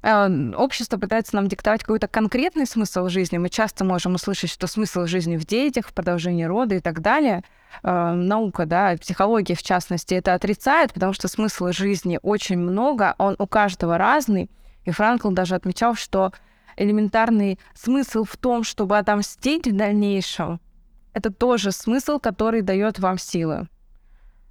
э, общество пытается нам диктовать какой-то конкретный смысл жизни. Мы часто можем услышать, что смысл жизни в детях, в продолжении рода и так далее. Э, наука, да, психология в частности, это отрицает, потому что смысла жизни очень много, он у каждого разный. И Франкл даже отмечал, что элементарный смысл в том, чтобы отомстить в дальнейшем, это тоже смысл, который дает вам силы.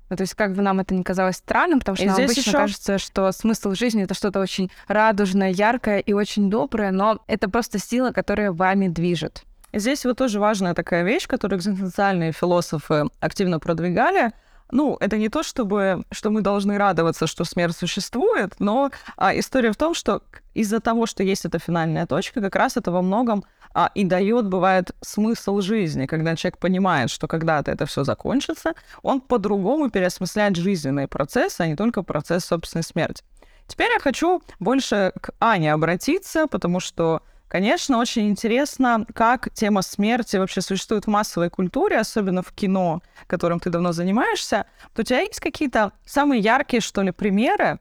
Ну, то есть, как бы нам это не казалось странным, потому что и нам обычно еще... кажется, что смысл жизни это что-то очень радужное, яркое и очень доброе, но это просто сила, которая вами движет. Здесь вот тоже важная такая вещь, которую экзистенциальные философы активно продвигали. Ну, это не то, чтобы, что мы должны радоваться, что смерть существует, но а, история в том, что из-за того, что есть эта финальная точка, как раз это во многом а, и дает, бывает, смысл жизни, когда человек понимает, что когда-то это все закончится, он по-другому переосмысляет жизненные процессы, а не только процесс собственной смерти. Теперь я хочу больше к Ане обратиться, потому что Конечно, очень интересно, как тема смерти вообще существует в массовой культуре, особенно в кино, которым ты давно занимаешься. То у тебя есть какие-то самые яркие, что ли, примеры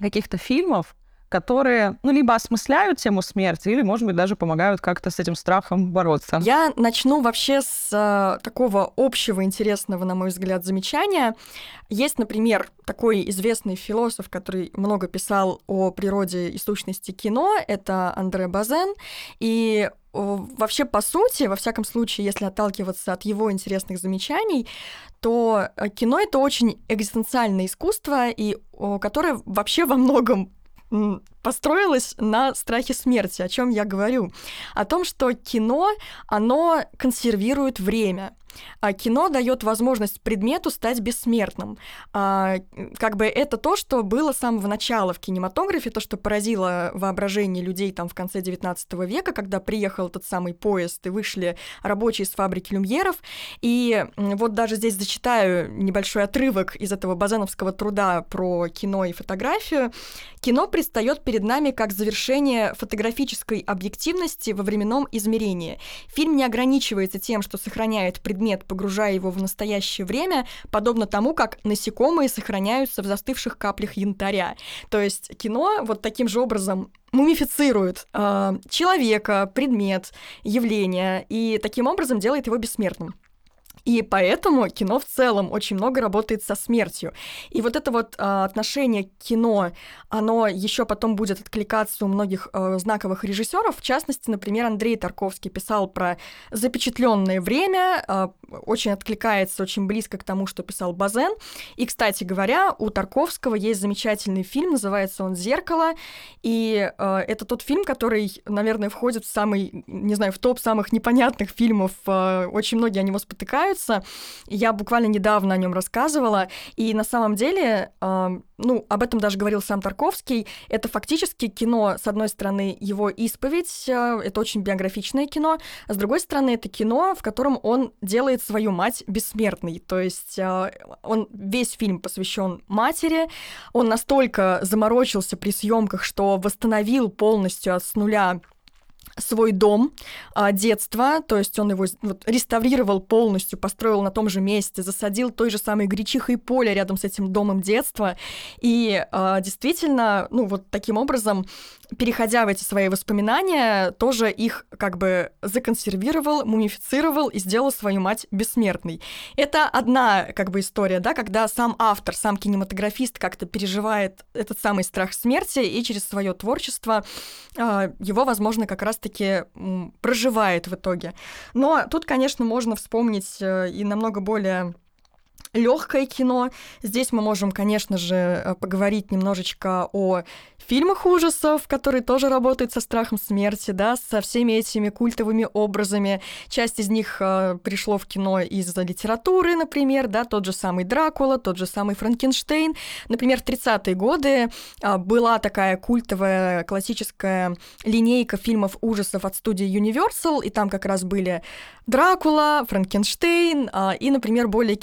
каких-то фильмов, которые, ну, либо осмысляют тему смерти, или, может быть, даже помогают как-то с этим страхом бороться. Я начну вообще с э, такого общего интересного, на мой взгляд, замечания. Есть, например, такой известный философ, который много писал о природе и сущности кино, это Андре Базен, и вообще, по сути, во всяком случае, если отталкиваться от его интересных замечаний, то э, кино — это очень экзистенциальное искусство, и которое вообще во многом построилась на страхе смерти. О чем я говорю? О том, что кино, оно консервирует время. А кино дает возможность предмету стать бессмертным. А, как бы это то, что было с самого начала в кинематографе, то, что поразило воображение людей там в конце XIX века, когда приехал этот самый поезд и вышли рабочие с фабрики люмьеров. И вот даже здесь зачитаю небольшой отрывок из этого базановского труда про кино и фотографию. Кино предстает перед нами как завершение фотографической объективности во временном измерении. Фильм не ограничивается тем, что сохраняет предмет погружая его в настоящее время, подобно тому, как насекомые сохраняются в застывших каплях янтаря. То есть кино вот таким же образом мумифицирует э, человека, предмет, явление, и таким образом делает его бессмертным. И поэтому кино в целом очень много работает со смертью. И вот это вот э, отношение к кино, оно еще потом будет откликаться у многих э, знаковых режиссеров. В частности, например, Андрей Тарковский писал про запечатленное время, э, очень откликается очень близко к тому, что писал Базен. И, кстати говоря, у Тарковского есть замечательный фильм, называется он «Зеркало», и э, это тот фильм, который, наверное, входит в самый, не знаю, в топ самых непонятных фильмов. Э, очень многие о него спотыкают нравится. Я буквально недавно о нем рассказывала, и на самом деле, э, ну, об этом даже говорил сам Тарковский, это фактически кино, с одной стороны, его исповедь, э, это очень биографичное кино, а с другой стороны, это кино, в котором он делает свою мать бессмертной, то есть э, он весь фильм посвящен матери, он настолько заморочился при съемках, что восстановил полностью с нуля свой дом а, детства, то есть он его вот, реставрировал полностью, построил на том же месте, засадил той же самой гречихой поле рядом с этим домом детства, и а, действительно, ну вот таким образом, переходя в эти свои воспоминания, тоже их как бы законсервировал, мумифицировал и сделал свою мать бессмертной. Это одна как бы история, да, когда сам автор, сам кинематографист как-то переживает этот самый страх смерти и через свое творчество а, его, возможно, как раз раз-таки проживает в итоге. Но тут, конечно, можно вспомнить э, и намного более легкое кино. Здесь мы можем, конечно же, э, поговорить немножечко о фильмах ужасов, которые тоже работают со страхом смерти, да, со всеми этими культовыми образами. Часть из них э, пришло в кино из литературы, например, да, тот же самый Дракула, тот же самый Франкенштейн. Например, в 30-е годы э, была такая культовая классическая линейка фильмов ужасов от студии Universal, и там как раз были Дракула, Франкенштейн э, и, например, более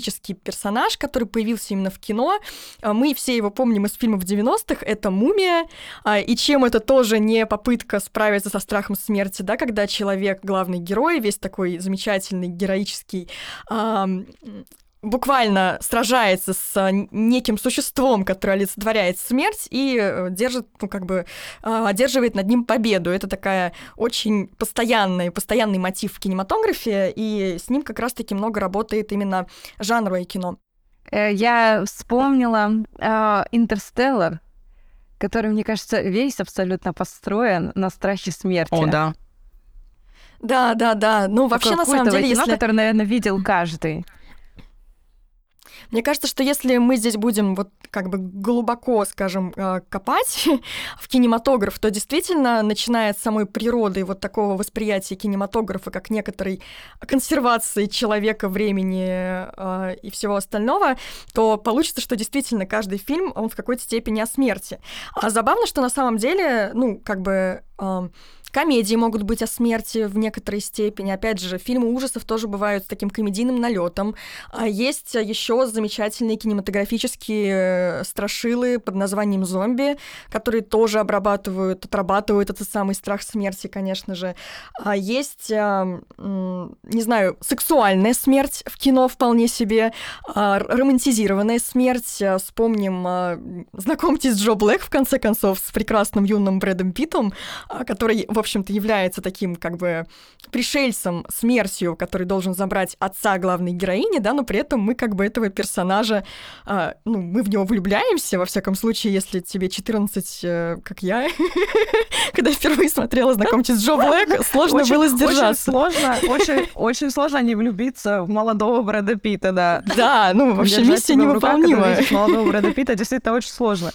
кинематографический персонаж, который появился именно в кино. Э, мы все его помним из фильмов 90-х, это мумия, а, и чем это тоже не попытка справиться со страхом смерти, да, когда человек, главный герой, весь такой замечательный, героический, а, буквально сражается с неким существом, которое олицетворяет смерть и э, держит, ну, как бы, а, одерживает над ним победу. Это такая очень постоянный, постоянный мотив в кинематографе, и с ним как раз-таки много работает именно жанровое кино. Э, я вспомнила «Интерстеллар», который, мне кажется, весь абсолютно построен на страхе смерти. О, да. Да, да, да. Ну, вообще, на самом деле, кино, если... которое, наверное, видел каждый. Мне кажется, что если мы здесь будем вот как бы глубоко, скажем, э, копать (laughs) в кинематограф, то действительно, начиная с самой природы вот такого восприятия кинематографа как некоторой консервации человека, времени э, и всего остального, то получится, что действительно каждый фильм, он в какой-то степени о смерти. А забавно, что на самом деле, ну, как бы... Э, Комедии могут быть о смерти в некоторой степени. Опять же, фильмы ужасов тоже бывают с таким комедийным налетом. А есть еще замечательные кинематографические э, страшилы под названием «Зомби», которые тоже обрабатывают, отрабатывают этот самый страх смерти, конечно же. А есть, а, не знаю, сексуальная смерть в кино вполне себе, а, романтизированная смерть. Вспомним «Знакомьтесь Джо Блэк», в конце концов, с прекрасным юным Брэдом Питтом, который общем-то, является таким как бы пришельцем, смертью, который должен забрать отца главной героини, да, но при этом мы как бы этого персонажа, э, ну, мы в него влюбляемся, во всяком случае, если тебе 14, э, как я, (laughs) когда впервые смотрела «Знакомьтесь с Джо Блэк», сложно было сдержаться. Очень сложно, (laughs) очень, сложно не влюбиться в молодого Брэда Питта, да. Да, ну, вообще миссия невыполнимая. молодого Брэда (laughs) Питта действительно очень сложно.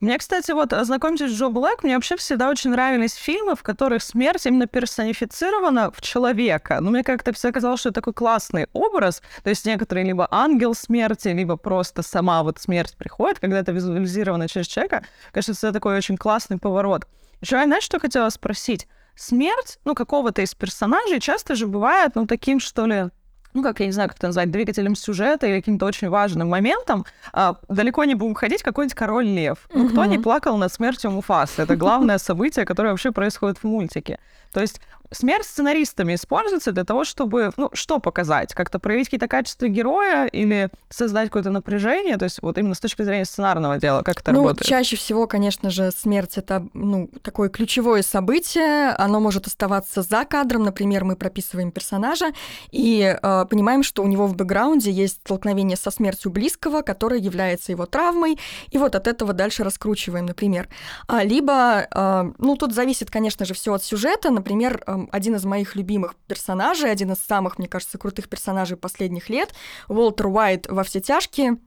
Мне, кстати, вот ознакомьтесь с Джо Блэк, мне вообще всегда очень нравились фильмы, в которых смерть именно персонифицирована в человека. Ну, мне как-то всегда казалось, что это такой классный образ. То есть некоторые либо ангел смерти, либо просто сама вот смерть приходит, когда это визуализировано через человека. Кажется, это такой очень классный поворот. Еще я, знаешь, что хотела спросить? Смерть, ну, какого-то из персонажей часто же бывает, ну, таким, что ли, ну, как я не знаю, как это назвать, двигателем сюжета или каким-то очень важным моментом, а, далеко не будем ходить, какой-нибудь король лев. Ну, кто не плакал над смертью Муфасы? Это главное событие, которое вообще происходит в мультике. То есть смерть сценаристами используется для того, чтобы, ну, что показать? Как-то проявить какие-то качества героя или создать какое-то напряжение? То есть вот именно с точки зрения сценарного дела, как это ну, работает? чаще всего, конечно же, смерть — это, ну, такое ключевое событие. Оно может оставаться за кадром. Например, мы прописываем персонажа и э, понимаем, что у него в бэкграунде есть столкновение со смертью близкого, которое является его травмой, и вот от этого дальше раскручиваем, например. А, либо, э, ну, тут зависит, конечно же, все от сюжета. Например, э, один из моих любимых персонажей, один из самых, мне кажется, крутых персонажей последних лет, Уолтер Уайт во все тяжкие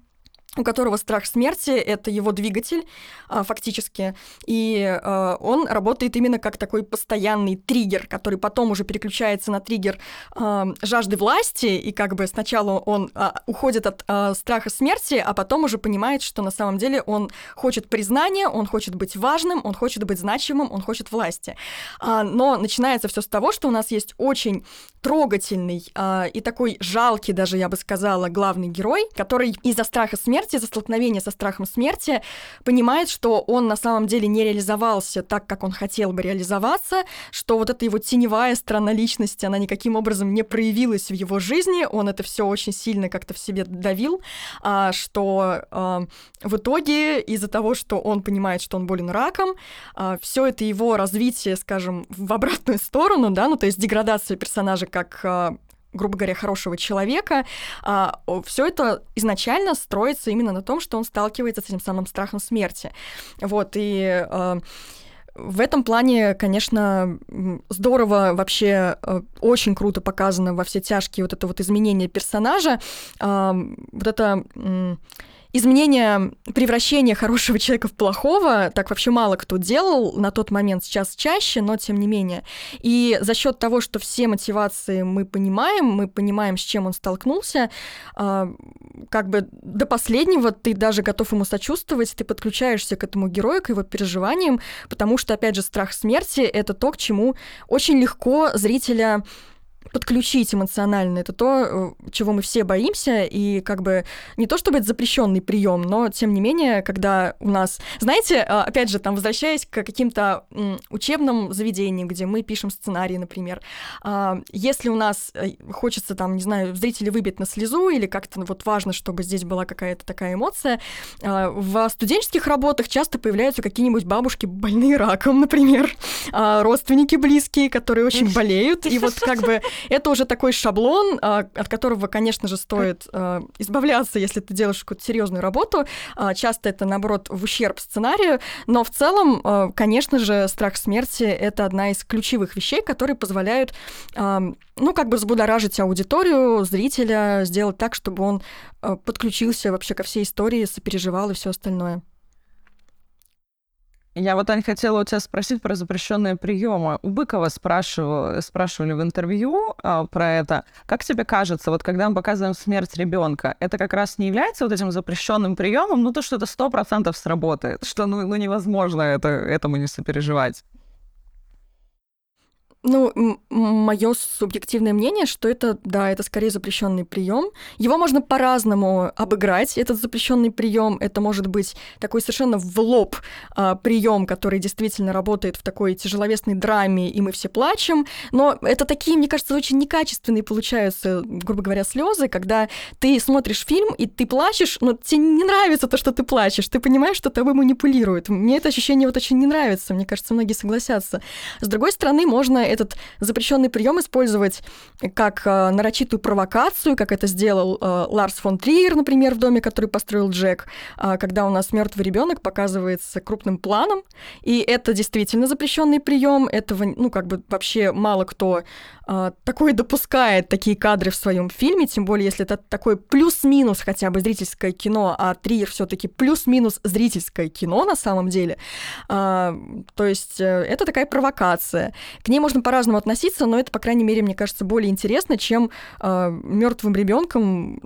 у которого страх смерти — это его двигатель, а, фактически, и а, он работает именно как такой постоянный триггер, который потом уже переключается на триггер а, жажды власти, и как бы сначала он уходит от страха смерти, а потом уже понимает, что на самом деле он хочет признания, он хочет быть важным, он хочет быть значимым, он хочет власти. Но начинается все с того, что у нас есть очень трогательный и такой жалкий даже, я бы сказала, главный герой, который из-за страха смерти смерти, за столкновение со страхом смерти, понимает, что он на самом деле не реализовался так, как он хотел бы реализоваться, что вот эта его теневая сторона личности, она никаким образом не проявилась в его жизни, он это все очень сильно как-то в себе давил, а, что а, в итоге из-за того, что он понимает, что он болен раком, а, все это его развитие, скажем, в обратную сторону, да, ну то есть деградация персонажа как а, грубо говоря, хорошего человека, а, все это изначально строится именно на том, что он сталкивается с этим самым страхом смерти. Вот, и а, В этом плане, конечно, здорово, вообще э, очень круто показано во все тяжкие вот это вот изменение персонажа. Вот это изменение, превращение хорошего человека в плохого, так вообще мало кто делал на тот момент, сейчас чаще, но тем не менее. И за счет того, что все мотивации мы понимаем, мы понимаем, с чем он столкнулся, э, как бы до последнего ты даже готов ему сочувствовать, ты подключаешься к этому герою, к его переживаниям, потому что, опять же, страх смерти — это то, к чему очень легко зрителя подключить эмоционально. Это то, э, чего мы все боимся, и как бы не то чтобы это запрещенный прием, но тем не менее, когда у нас, знаете, а, опять же, там возвращаясь к каким-то учебным заведениям, где мы пишем сценарии, например, а, если у нас э, хочется там, не знаю, зрителей выбить на слезу или как-то вот важно, чтобы здесь была какая-то такая эмоция, а, в студенческих работах часто появляются какие-нибудь бабушки больные раком, например, родственники близкие, которые очень болеют, (laughs) и вот как бы это уже такой шаблон, а, от которого, конечно же, стоит а, избавляться, если ты делаешь какую-то серьезную работу. А, часто это, наоборот, в ущерб сценарию, но в целом, конечно же, страх смерти — это одна из ключевых вещей, которые позволяют ну, как бы взбудоражить аудиторию, зрителя, сделать так, чтобы он подключился вообще ко всей истории, сопереживал и все остальное. Я вот, Аня, хотела у тебя спросить про запрещенные приемы. У Быкова спрашивал, спрашивали в интервью а, про это. Как тебе кажется, вот когда мы показываем смерть ребенка, это как раз не является вот этим запрещенным приемом, ну то, что это сто процентов сработает, что ну, ну невозможно это, этому не сопереживать? Ну, мое субъективное мнение, что это, да, это скорее запрещенный прием. Его можно по-разному обыграть, этот запрещенный прием. Это может быть такой совершенно в лоб а, прием, который действительно работает в такой тяжеловесной драме, и мы все плачем. Но это такие, мне кажется, очень некачественные получаются, грубо говоря, слезы, когда ты смотришь фильм, и ты плачешь, но тебе не нравится то, что ты плачешь. Ты понимаешь, что тобой манипулируют. Мне это ощущение вот очень не нравится. Мне кажется, многие согласятся. С другой стороны, можно этот запрещенный прием использовать как э, нарочитую провокацию, как это сделал э, Ларс фон Триер, например, в доме, который построил Джек, э, когда у нас мертвый ребенок показывается крупным планом, и это действительно запрещенный прием. Этого, ну, как бы вообще мало кто такой допускает такие кадры в своем фильме, тем более если это такой плюс-минус хотя бы зрительское кино, а Триер все-таки плюс-минус зрительское кино на самом деле. То есть это такая провокация. К ней можно по-разному относиться, но это, по крайней мере, мне кажется, более интересно, чем а, мертвым ребенком,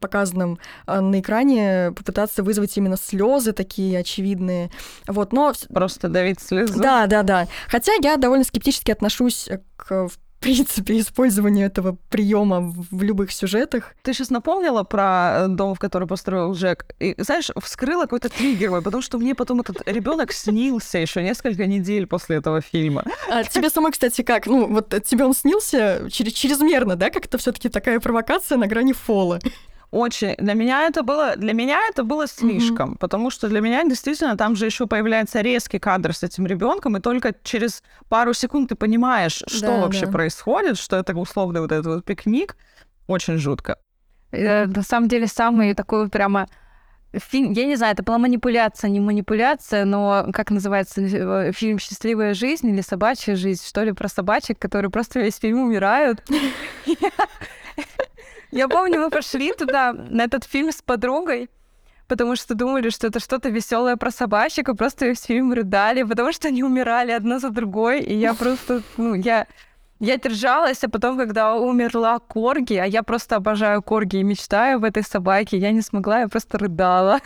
показанным на экране, попытаться вызвать именно слезы такие очевидные. Вот, но просто давить слезы. Да, да, да. Хотя я довольно скептически отношусь к принципе использования этого приема в любых сюжетах. Ты сейчас напомнила про э, дом, в который построил Джек. И, знаешь, вскрыла какой-то триггер, потому что мне потом этот ребенок снился еще несколько недель после этого фильма. А тебе самой, кстати, как? Ну, вот тебе он снился чрезмерно, да? Как-то все-таки такая провокация на грани фола очень для меня это было для меня это было слишком, mm-hmm. потому что для меня действительно там же еще появляется резкий кадр с этим ребенком, и только через пару секунд ты понимаешь, что да, вообще да. происходит, что это условный вот этот вот пикник, очень жутко. Э, на самом деле самый такой прямо фильм, я не знаю, это была манипуляция, не манипуляция, но как называется э, фильм «Счастливая жизнь» или «Собачья жизнь», что ли, про собачек, которые просто весь фильм умирают. (laughs) (laughs) Я помню, мы пошли туда, на этот фильм с подругой, потому что думали, что это что-то веселое про собачек, и просто весь фильм рыдали, потому что они умирали одна за другой, и я просто, ну, я... Я держалась, а потом, когда умерла Корги, а я просто обожаю Корги и мечтаю в этой собаке, я не смогла, я просто рыдала.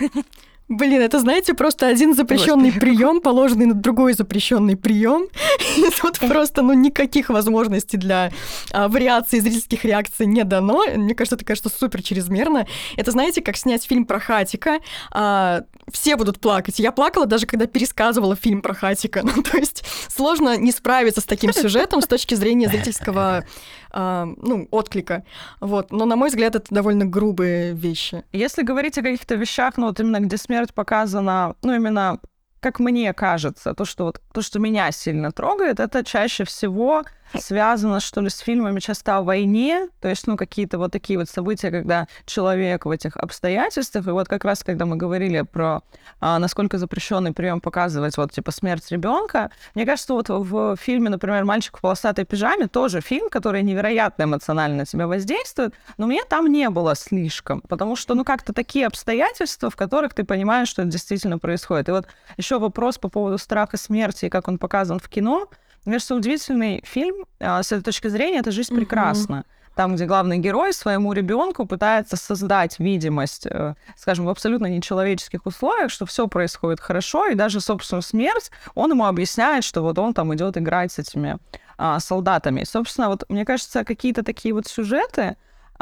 Блин, это, знаете, просто один запрещенный прием, положенный на другой запрещенный прием. (laughs) И тут просто, ну, никаких возможностей для а, вариации зрительских реакций не дано. Мне кажется, это, кажется, супер чрезмерно. Это, знаете, как снять фильм про Хатика. А, все будут плакать. Я плакала даже, когда пересказывала фильм про Хатика. (laughs) Ну, то есть сложно не справиться с таким сюжетом с точки зрения зрительского а, ну, отклика. Вот. Но, на мой взгляд, это довольно грубые вещи. Если говорить о каких-то вещах, ну, вот именно где смерть показана, ну, именно как мне кажется, то, что вот, то, что меня сильно трогает, это чаще всего связано, что ли, с фильмами часто о войне, то есть, ну, какие-то вот такие вот события, когда человек в этих обстоятельствах, и вот как раз, когда мы говорили про а, насколько запрещенный прием показывать вот, типа, смерть ребенка, мне кажется, вот в фильме, например, «Мальчик в полосатой пижаме» тоже фильм, который невероятно эмоционально на тебя воздействует, но мне там не было слишком, потому что, ну, как-то такие обстоятельства, в которых ты понимаешь, что это действительно происходит. И вот еще вопрос по поводу страха смерти и как он показан в кино. Мне кажется, удивительный фильм а, с этой точки зрения «Это жизнь прекрасна». Там, где главный герой своему ребенку пытается создать видимость, э, скажем, в абсолютно нечеловеческих условиях, что все происходит хорошо, и даже, собственно, смерть, он ему объясняет, что вот он там идет играть с этими а, солдатами. И, собственно, вот мне кажется, какие-то такие вот сюжеты,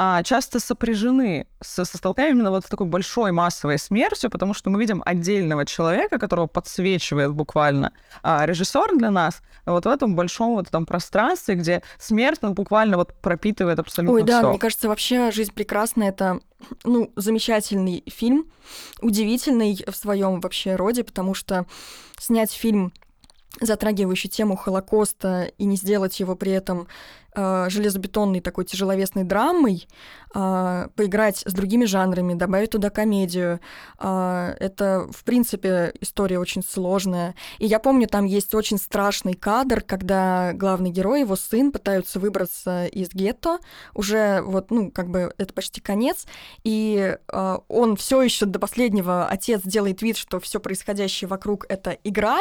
а, часто сопряжены со, со столкновением именно вот с такой большой массовой смертью, потому что мы видим отдельного человека, которого подсвечивает буквально а, режиссер для нас, вот в этом большом вот этом пространстве, где смерть ну, буквально вот пропитывает абсолютно Ой, да, всё. мне кажется, вообще «Жизнь прекрасна» — это ну, замечательный фильм, удивительный в своем вообще роде, потому что снять фильм затрагивающий тему Холокоста и не сделать его при этом э, железобетонной такой тяжеловесной драмой, э, поиграть с другими жанрами, добавить туда комедию. Э, это, в принципе, история очень сложная. И я помню, там есть очень страшный кадр, когда главный герой, его сын, пытаются выбраться из гетто. Уже вот, ну, как бы это почти конец. И э, он все еще до последнего, отец делает вид, что все происходящее вокруг это игра,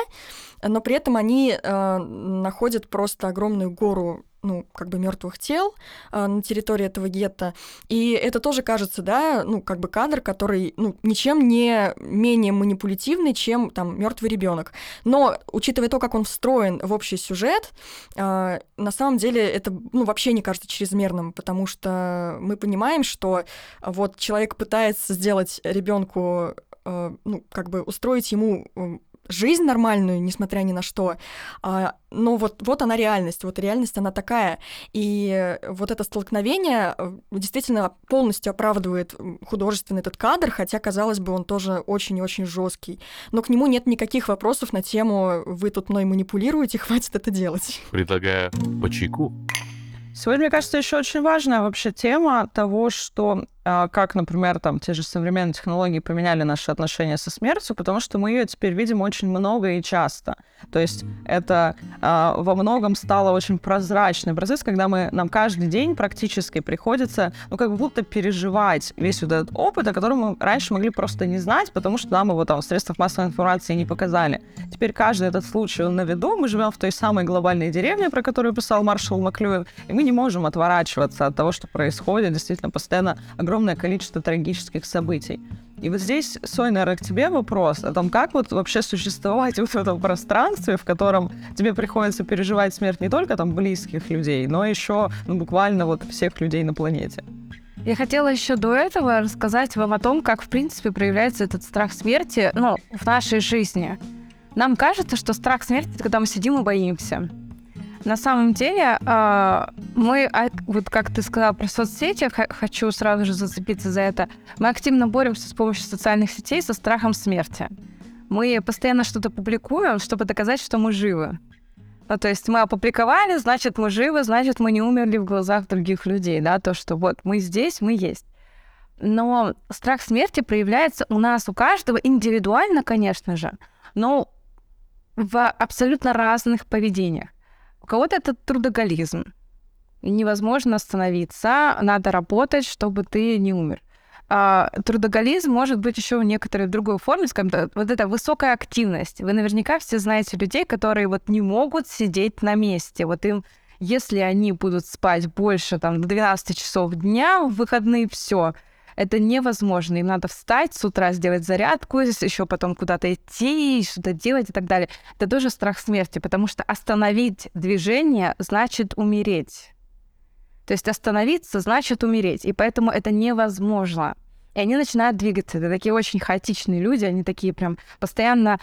но при этом они находят просто огромную гору ну, как бы мертвых тел э, на территории этого гетто. И это тоже кажется, да, ну, как бы кадр, который, ну, ничем не менее манипулятивный, чем там мертвый ребенок. Но, учитывая то, как он встроен в общий сюжет, э, на самом деле это, ну, вообще не кажется чрезмерным, потому что мы понимаем, что вот человек пытается сделать ребенку, э, ну, как бы устроить ему жизнь нормальную, несмотря ни на что. А, но вот, вот она реальность, вот реальность она такая. И вот это столкновение э, действительно полностью оправдывает художественный этот кадр, хотя, казалось бы, он тоже очень и очень жесткий. Но к нему нет никаких вопросов на тему «вы тут мной манипулируете, (laughs) хватит это делать». Предлагаю по чайку. Сегодня, мне кажется, еще очень важная вообще тема того, что как, например, там те же современные технологии поменяли наши отношения со смертью, потому что мы ее теперь видим очень много и часто. То есть это а, во многом стало очень прозрачный процесс, когда мы нам каждый день практически приходится, ну, как будто переживать весь вот этот опыт, о котором мы раньше могли просто не знать, потому что нам его там в средствах массовой информации не показали. Теперь каждый этот случай, на виду, мы живем в той самой глобальной деревне, про которую писал Маршал Маклюин, и мы не можем отворачиваться от того, что происходит, действительно, постоянно огромное количество трагических событий. И вот здесь, Соня, наверное, к тебе вопрос о том, как вот вообще существовать (laughs) вот в этом пространстве, в котором тебе приходится переживать смерть не только там близких людей, но еще ну, буквально вот всех людей на планете. Я хотела еще до этого рассказать вам о том, как, в принципе, проявляется этот страх смерти ну, в нашей жизни. Нам кажется, что страх смерти — это когда мы сидим и боимся. На самом деле, а, мы, а, вот как ты сказала про соцсети, хочу сразу же зацепиться за это, мы активно боремся с помощью социальных сетей со страхом смерти. Мы постоянно что-то публикуем, чтобы доказать, что мы живы. Ну, то есть мы опубликовали, значит, мы живы, значит, мы не умерли в глазах других людей, да, то, что вот мы здесь, мы есть. Но страх смерти проявляется у нас, у каждого индивидуально, конечно же, но в абсолютно разных поведениях. Кого-то это трудоголизм. Невозможно остановиться, надо работать, чтобы ты не умер. А, трудоголизм может быть еще в некоторой другой форме, скажем так, вот эта высокая активность. Вы наверняка все знаете людей, которые вот не могут сидеть на месте. Вот им, если они будут спать больше там 12 часов дня в выходные, все, это невозможно. Им надо встать с утра, сделать зарядку, еще потом куда-то идти, что-то делать и так далее. Это тоже страх смерти, потому что остановить движение значит умереть. То есть остановиться значит умереть, и поэтому это невозможно. И они начинают двигаться. Это такие очень хаотичные люди, они такие прям постоянно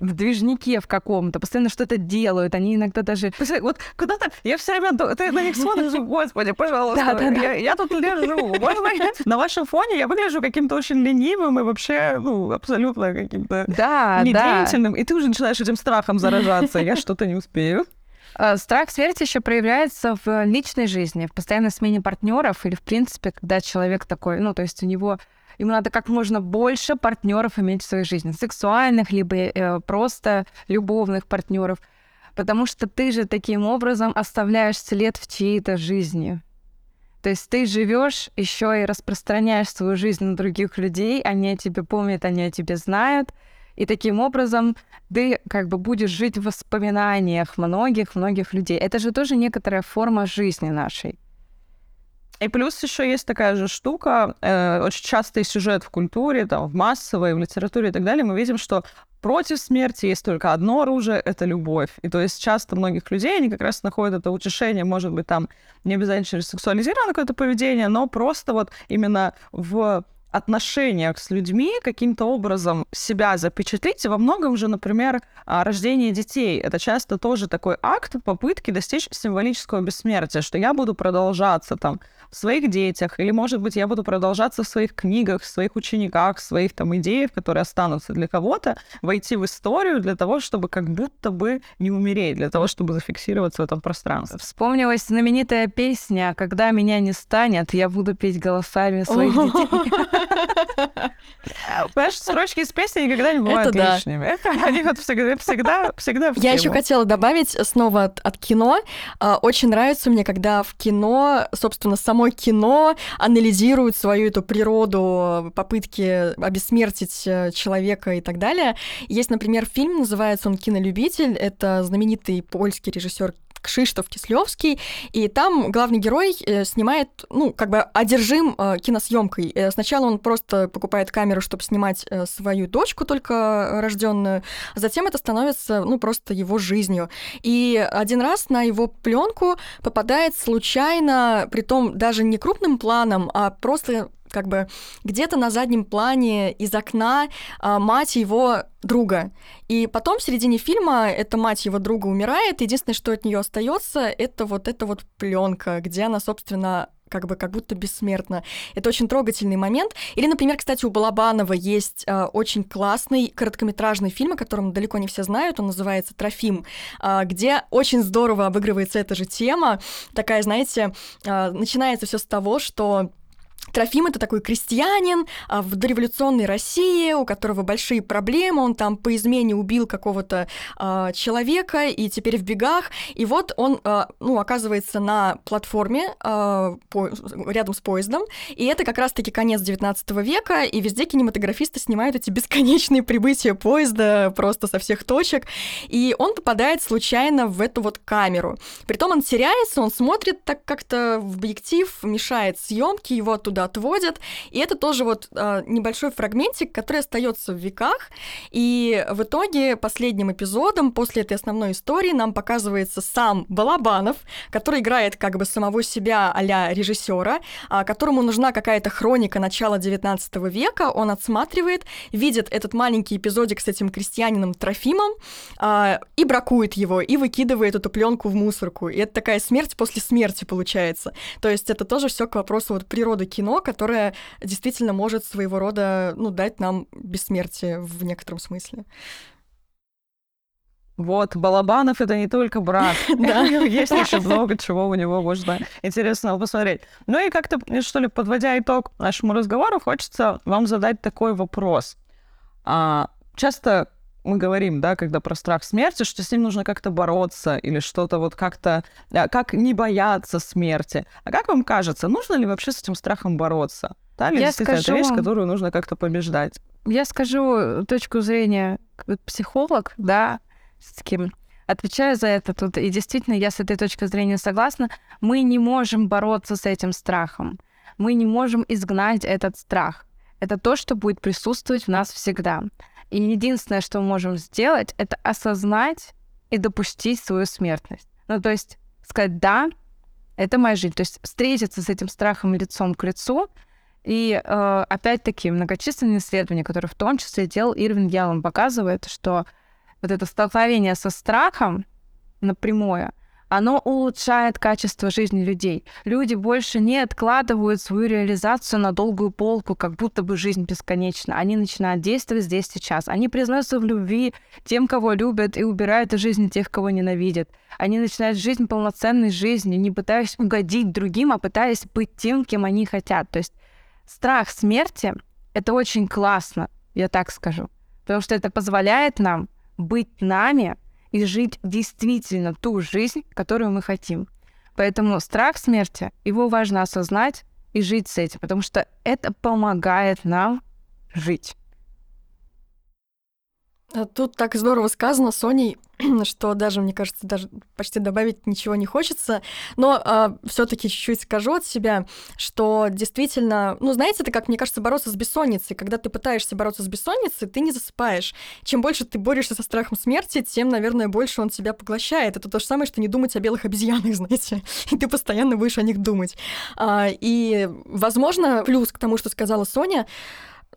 в движнике в каком-то, постоянно что-то делают, они иногда даже... Вот куда-то... Я все время... Ты на них смотришь, (laughs) господи, пожалуйста, да, да, да. Я, я тут лежу. Можно я... (laughs) На вашем фоне я выгляжу каким-то очень ленивым и вообще, ну, абсолютно каким-то да, недеятельным. Да. И ты уже начинаешь этим страхом заражаться. Я что-то не успею. (laughs) А, Страх смерти еще проявляется в личной жизни, в постоянной смене партнеров или, в принципе, когда человек такой, ну, то есть у него ему надо как можно больше партнеров иметь в своей жизни, сексуальных, либо э, просто любовных партнеров, потому что ты же таким образом оставляешь след в чьей-то жизни. То есть ты живешь еще и распространяешь свою жизнь на других людей, они о тебе помнят, они о тебе знают, и таким образом ты как бы будешь жить в воспоминаниях многих-многих людей. Это же тоже некоторая форма жизни нашей. И плюс еще есть такая же штука, э, очень частый сюжет в культуре, там, в массовой, в литературе и так далее, мы видим, что против смерти есть только одно оружие — это любовь. И то есть часто многих людей, они как раз находят это утешение, может быть, там не обязательно через сексуализированное какое-то поведение, но просто вот именно в отношениях с людьми каким-то образом себя запечатлить. И во многом же, например, а, рождение детей. Это часто тоже такой акт попытки достичь символического бессмертия, что я буду продолжаться там в своих детях, или, может быть, я буду продолжаться в своих книгах, в своих учениках, в своих там идеях, которые останутся для кого-то, войти в историю для того, чтобы как будто бы не умереть, для того, чтобы зафиксироваться в этом пространстве. Вспомнилась знаменитая песня «Когда меня не станет, я буду петь голосами своих детей». (laughs) Понимаешь, строчки из песни никогда не бывают Это да. лишними. Они вот всегда, всегда, всегда Я еще хотела добавить снова от, от кино. А, Очень нравится мне, когда в кино, собственно, само кино анализирует свою эту природу, попытки обессмертить э, человека и так далее. Есть, например, фильм, называется он «Кинолюбитель». Это знаменитый польский режиссер Кшиштоф Кислевский, и там главный герой э, снимает, ну, как бы одержим э, киносъемкой. Э, Сначала он просто покупает камеру, чтобы снимать свою дочку только рожденную, а затем это становится, ну, просто его жизнью. И один раз на его пленку попадает случайно, притом даже не крупным планом, а просто как бы где-то на заднем плане из окна а, мать его друга. И потом в середине фильма эта мать его друга умирает. Единственное, что от нее остается, это вот эта вот пленка, где она, собственно, как бы как будто бессмертна. Это очень трогательный момент. Или, например, кстати, у Балабанова есть э, очень классный короткометражный фильм, о котором далеко не все знают. Он называется «Трофим», э, где очень здорово обыгрывается эта же тема. Такая, знаете, э, начинается все с того, что Трофим это такой крестьянин а, в дореволюционной России, у которого большие проблемы, он там по измене убил какого-то а, человека и теперь в бегах. И вот он, а, ну, оказывается на платформе а, по- рядом с поездом, и это как раз-таки конец 19 века, и везде кинематографисты снимают эти бесконечные прибытия поезда просто со всех точек, и он попадает случайно в эту вот камеру. Притом он теряется, он смотрит так как-то в объектив, мешает съемке, его оттуда отводят. И это тоже вот а, небольшой фрагментик, который остается в веках. И в итоге последним эпизодом после этой основной истории нам показывается сам Балабанов, который играет как бы самого себя а-ля режиссера, а, которому нужна какая-то хроника начала 19 века. Он отсматривает, видит этот маленький эпизодик с этим крестьянином Трофимом а, и бракует его, и выкидывает эту пленку в мусорку. И это такая смерть после смерти получается. То есть это тоже все к вопросу вот природы кино, которое действительно может своего рода, ну, дать нам бессмертие в некотором смысле. Вот, Балабанов — это не только брат. (laughs) Да. (laughs) Есть еще много чего у него можно интересного посмотреть. Ну и как-то, что ли, подводя итог нашему разговору, хочется вам задать такой вопрос. А, часто мы говорим, да, когда про страх смерти, что с ним нужно как-то бороться или что-то вот как-то, а, как не бояться смерти. А как вам кажется, нужно ли вообще с этим страхом бороться? Да, или Я действительно скажу это вещь, которую нужно как-то побеждать? Я скажу точку зрения как психолог, да, с кем отвечаю за это тут. И действительно, я с этой точки зрения согласна. Мы не можем бороться с этим страхом. Мы не можем изгнать этот страх. Это то, что будет присутствовать в нас всегда. И единственное, что мы можем сделать, это осознать и допустить свою смертность. Ну, то есть сказать, да, это моя жизнь. То есть встретиться с этим страхом лицом к лицу. И э, опять-таки многочисленные исследования, которые в том числе делал Ирвин Ялом, показывают, что вот это столкновение со страхом напрямую, оно улучшает качество жизни людей. Люди больше не откладывают свою реализацию на долгую полку, как будто бы жизнь бесконечна. Они начинают действовать здесь сейчас. Они признаются в любви тем, кого любят, и убирают из жизни тех, кого ненавидят. Они начинают жизнь полноценной жизнью, не пытаясь угодить другим, а пытаясь быть тем, кем они хотят. То есть страх смерти — это очень классно, я так скажу. Потому что это позволяет нам быть нами, и жить действительно ту жизнь, которую мы хотим. Поэтому страх смерти, его важно осознать и жить с этим, потому что это помогает нам жить. А тут так здорово сказано Соней, (clears throat) что даже, мне кажется, даже почти добавить ничего не хочется. Но а, все-таки чуть-чуть скажу от себя, что действительно, ну, знаете, это как, мне кажется, бороться с бессонницей. Когда ты пытаешься бороться с бессонницей, ты не засыпаешь. Чем больше ты борешься со страхом смерти, тем, наверное, больше он тебя поглощает. Это то же самое, что не думать о белых обезьянах, (laughs) знаете. И ты постоянно будешь о них думать. А, и, возможно, плюс к тому, что сказала Соня,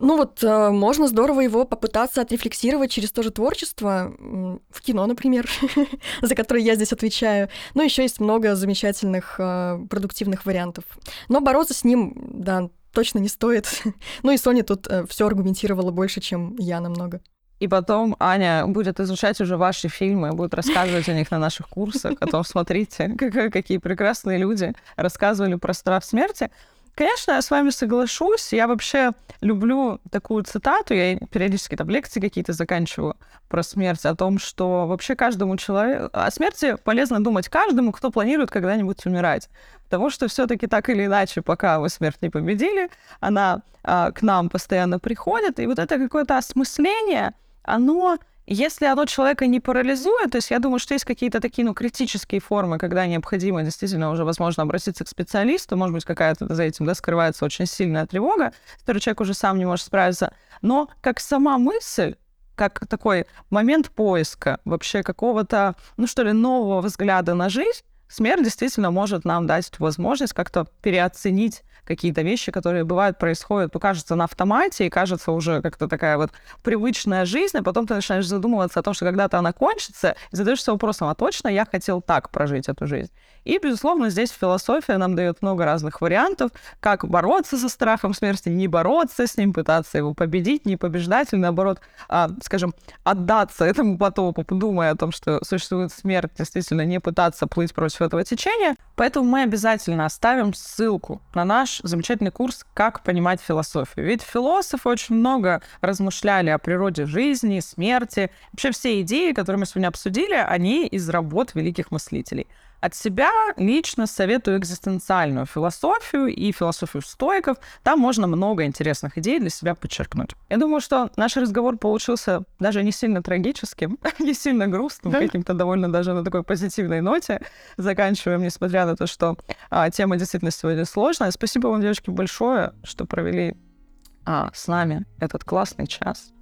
ну вот э, можно здорово его попытаться отрефлексировать через то же творчество, в кино, например, (laughs) за которое я здесь отвечаю. Но еще есть много замечательных э, продуктивных вариантов. Но бороться с ним, да, точно не стоит. (laughs) ну и Соня тут э, все аргументировала больше, чем я намного. И потом Аня будет изучать уже ваши фильмы, будет рассказывать о них на наших курсах, о том, смотрите, (laughs) какие прекрасные люди рассказывали про страх смерти. Конечно, я с вами соглашусь. Я вообще люблю такую цитату, я периодически там лекции какие-то заканчиваю про смерть, о том, что вообще каждому человеку... О смерти полезно думать каждому, кто планирует когда-нибудь умирать. Потому что все таки так или иначе, пока вы смерть не победили, она а, к нам постоянно приходит. И вот это какое-то осмысление, оно если оно человека не парализует, то есть я думаю, что есть какие-то такие, ну, критические формы, когда необходимо действительно уже, возможно, обратиться к специалисту, может быть, какая-то за этим, да, скрывается очень сильная тревога, с человек уже сам не может справиться. Но как сама мысль, как такой момент поиска вообще какого-то, ну что ли, нового взгляда на жизнь, смерть действительно может нам дать возможность как-то переоценить какие-то вещи, которые бывают, происходят, ну, кажется, на автомате, и кажется уже как-то такая вот привычная жизнь, а потом ты начинаешь задумываться о том, что когда-то она кончится, и задаешься вопросом, а точно я хотел так прожить эту жизнь? И, безусловно, здесь философия нам дает много разных вариантов, как бороться со страхом смерти, не бороться с ним, пытаться его победить, не побеждать, или наоборот, а, скажем, отдаться этому потопу, думая о том, что существует смерть, действительно не пытаться плыть против этого течения. Поэтому мы обязательно оставим ссылку на наш замечательный курс «Как понимать философию». Ведь философы очень много размышляли о природе жизни, смерти. Вообще все идеи, которые мы сегодня обсудили, они из работ великих мыслителей. От себя лично советую экзистенциальную философию и философию стойков. Там можно много интересных идей для себя подчеркнуть. Я думаю, что наш разговор получился даже не сильно трагическим, (laughs) не сильно грустным, каким-то довольно даже на такой позитивной ноте. Заканчиваем, несмотря на то, что а, тема действительно сегодня сложная. Спасибо вам, девочки, большое, что провели а, с нами этот классный час.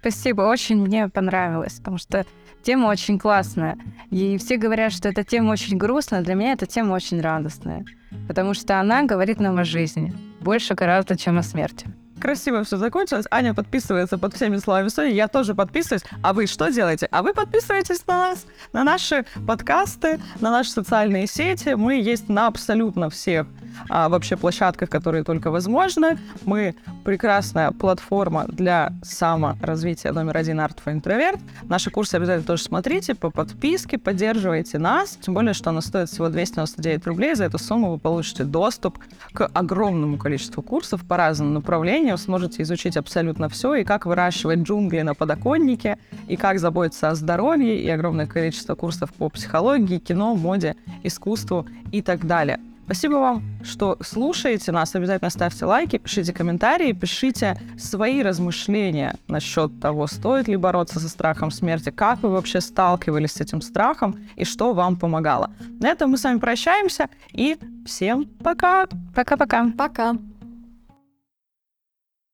Спасибо, очень мне понравилось, потому что тема очень классная. И все говорят, что эта тема очень грустная. Для меня эта тема очень радостная. Потому что она говорит нам о жизни. Больше гораздо, чем о смерти. Красиво все закончилось. Аня подписывается под всеми словами Сони. Я тоже подписываюсь. А вы что делаете? А вы подписываетесь на нас, на наши подкасты, на наши социальные сети. Мы есть на абсолютно всех а, вообще площадках, которые только возможны. Мы прекрасная платформа для саморазвития номер один Art for Introvert. Наши курсы обязательно тоже смотрите по подписке, поддерживайте нас. Тем более, что она стоит всего 299 рублей. За эту сумму вы получите доступ к огромному количеству курсов по разным направлениям. Сможете изучить абсолютно все, и как выращивать джунгли на подоконнике, и как заботиться о здоровье, и огромное количество курсов по психологии, кино, моде, искусству и так далее. Спасибо вам, что слушаете нас. Обязательно ставьте лайки, пишите комментарии, пишите свои размышления насчет того, стоит ли бороться со страхом смерти, как вы вообще сталкивались с этим страхом и что вам помогало. На этом мы с вами прощаемся и всем пока. Пока-пока. Пока. -пока. пока.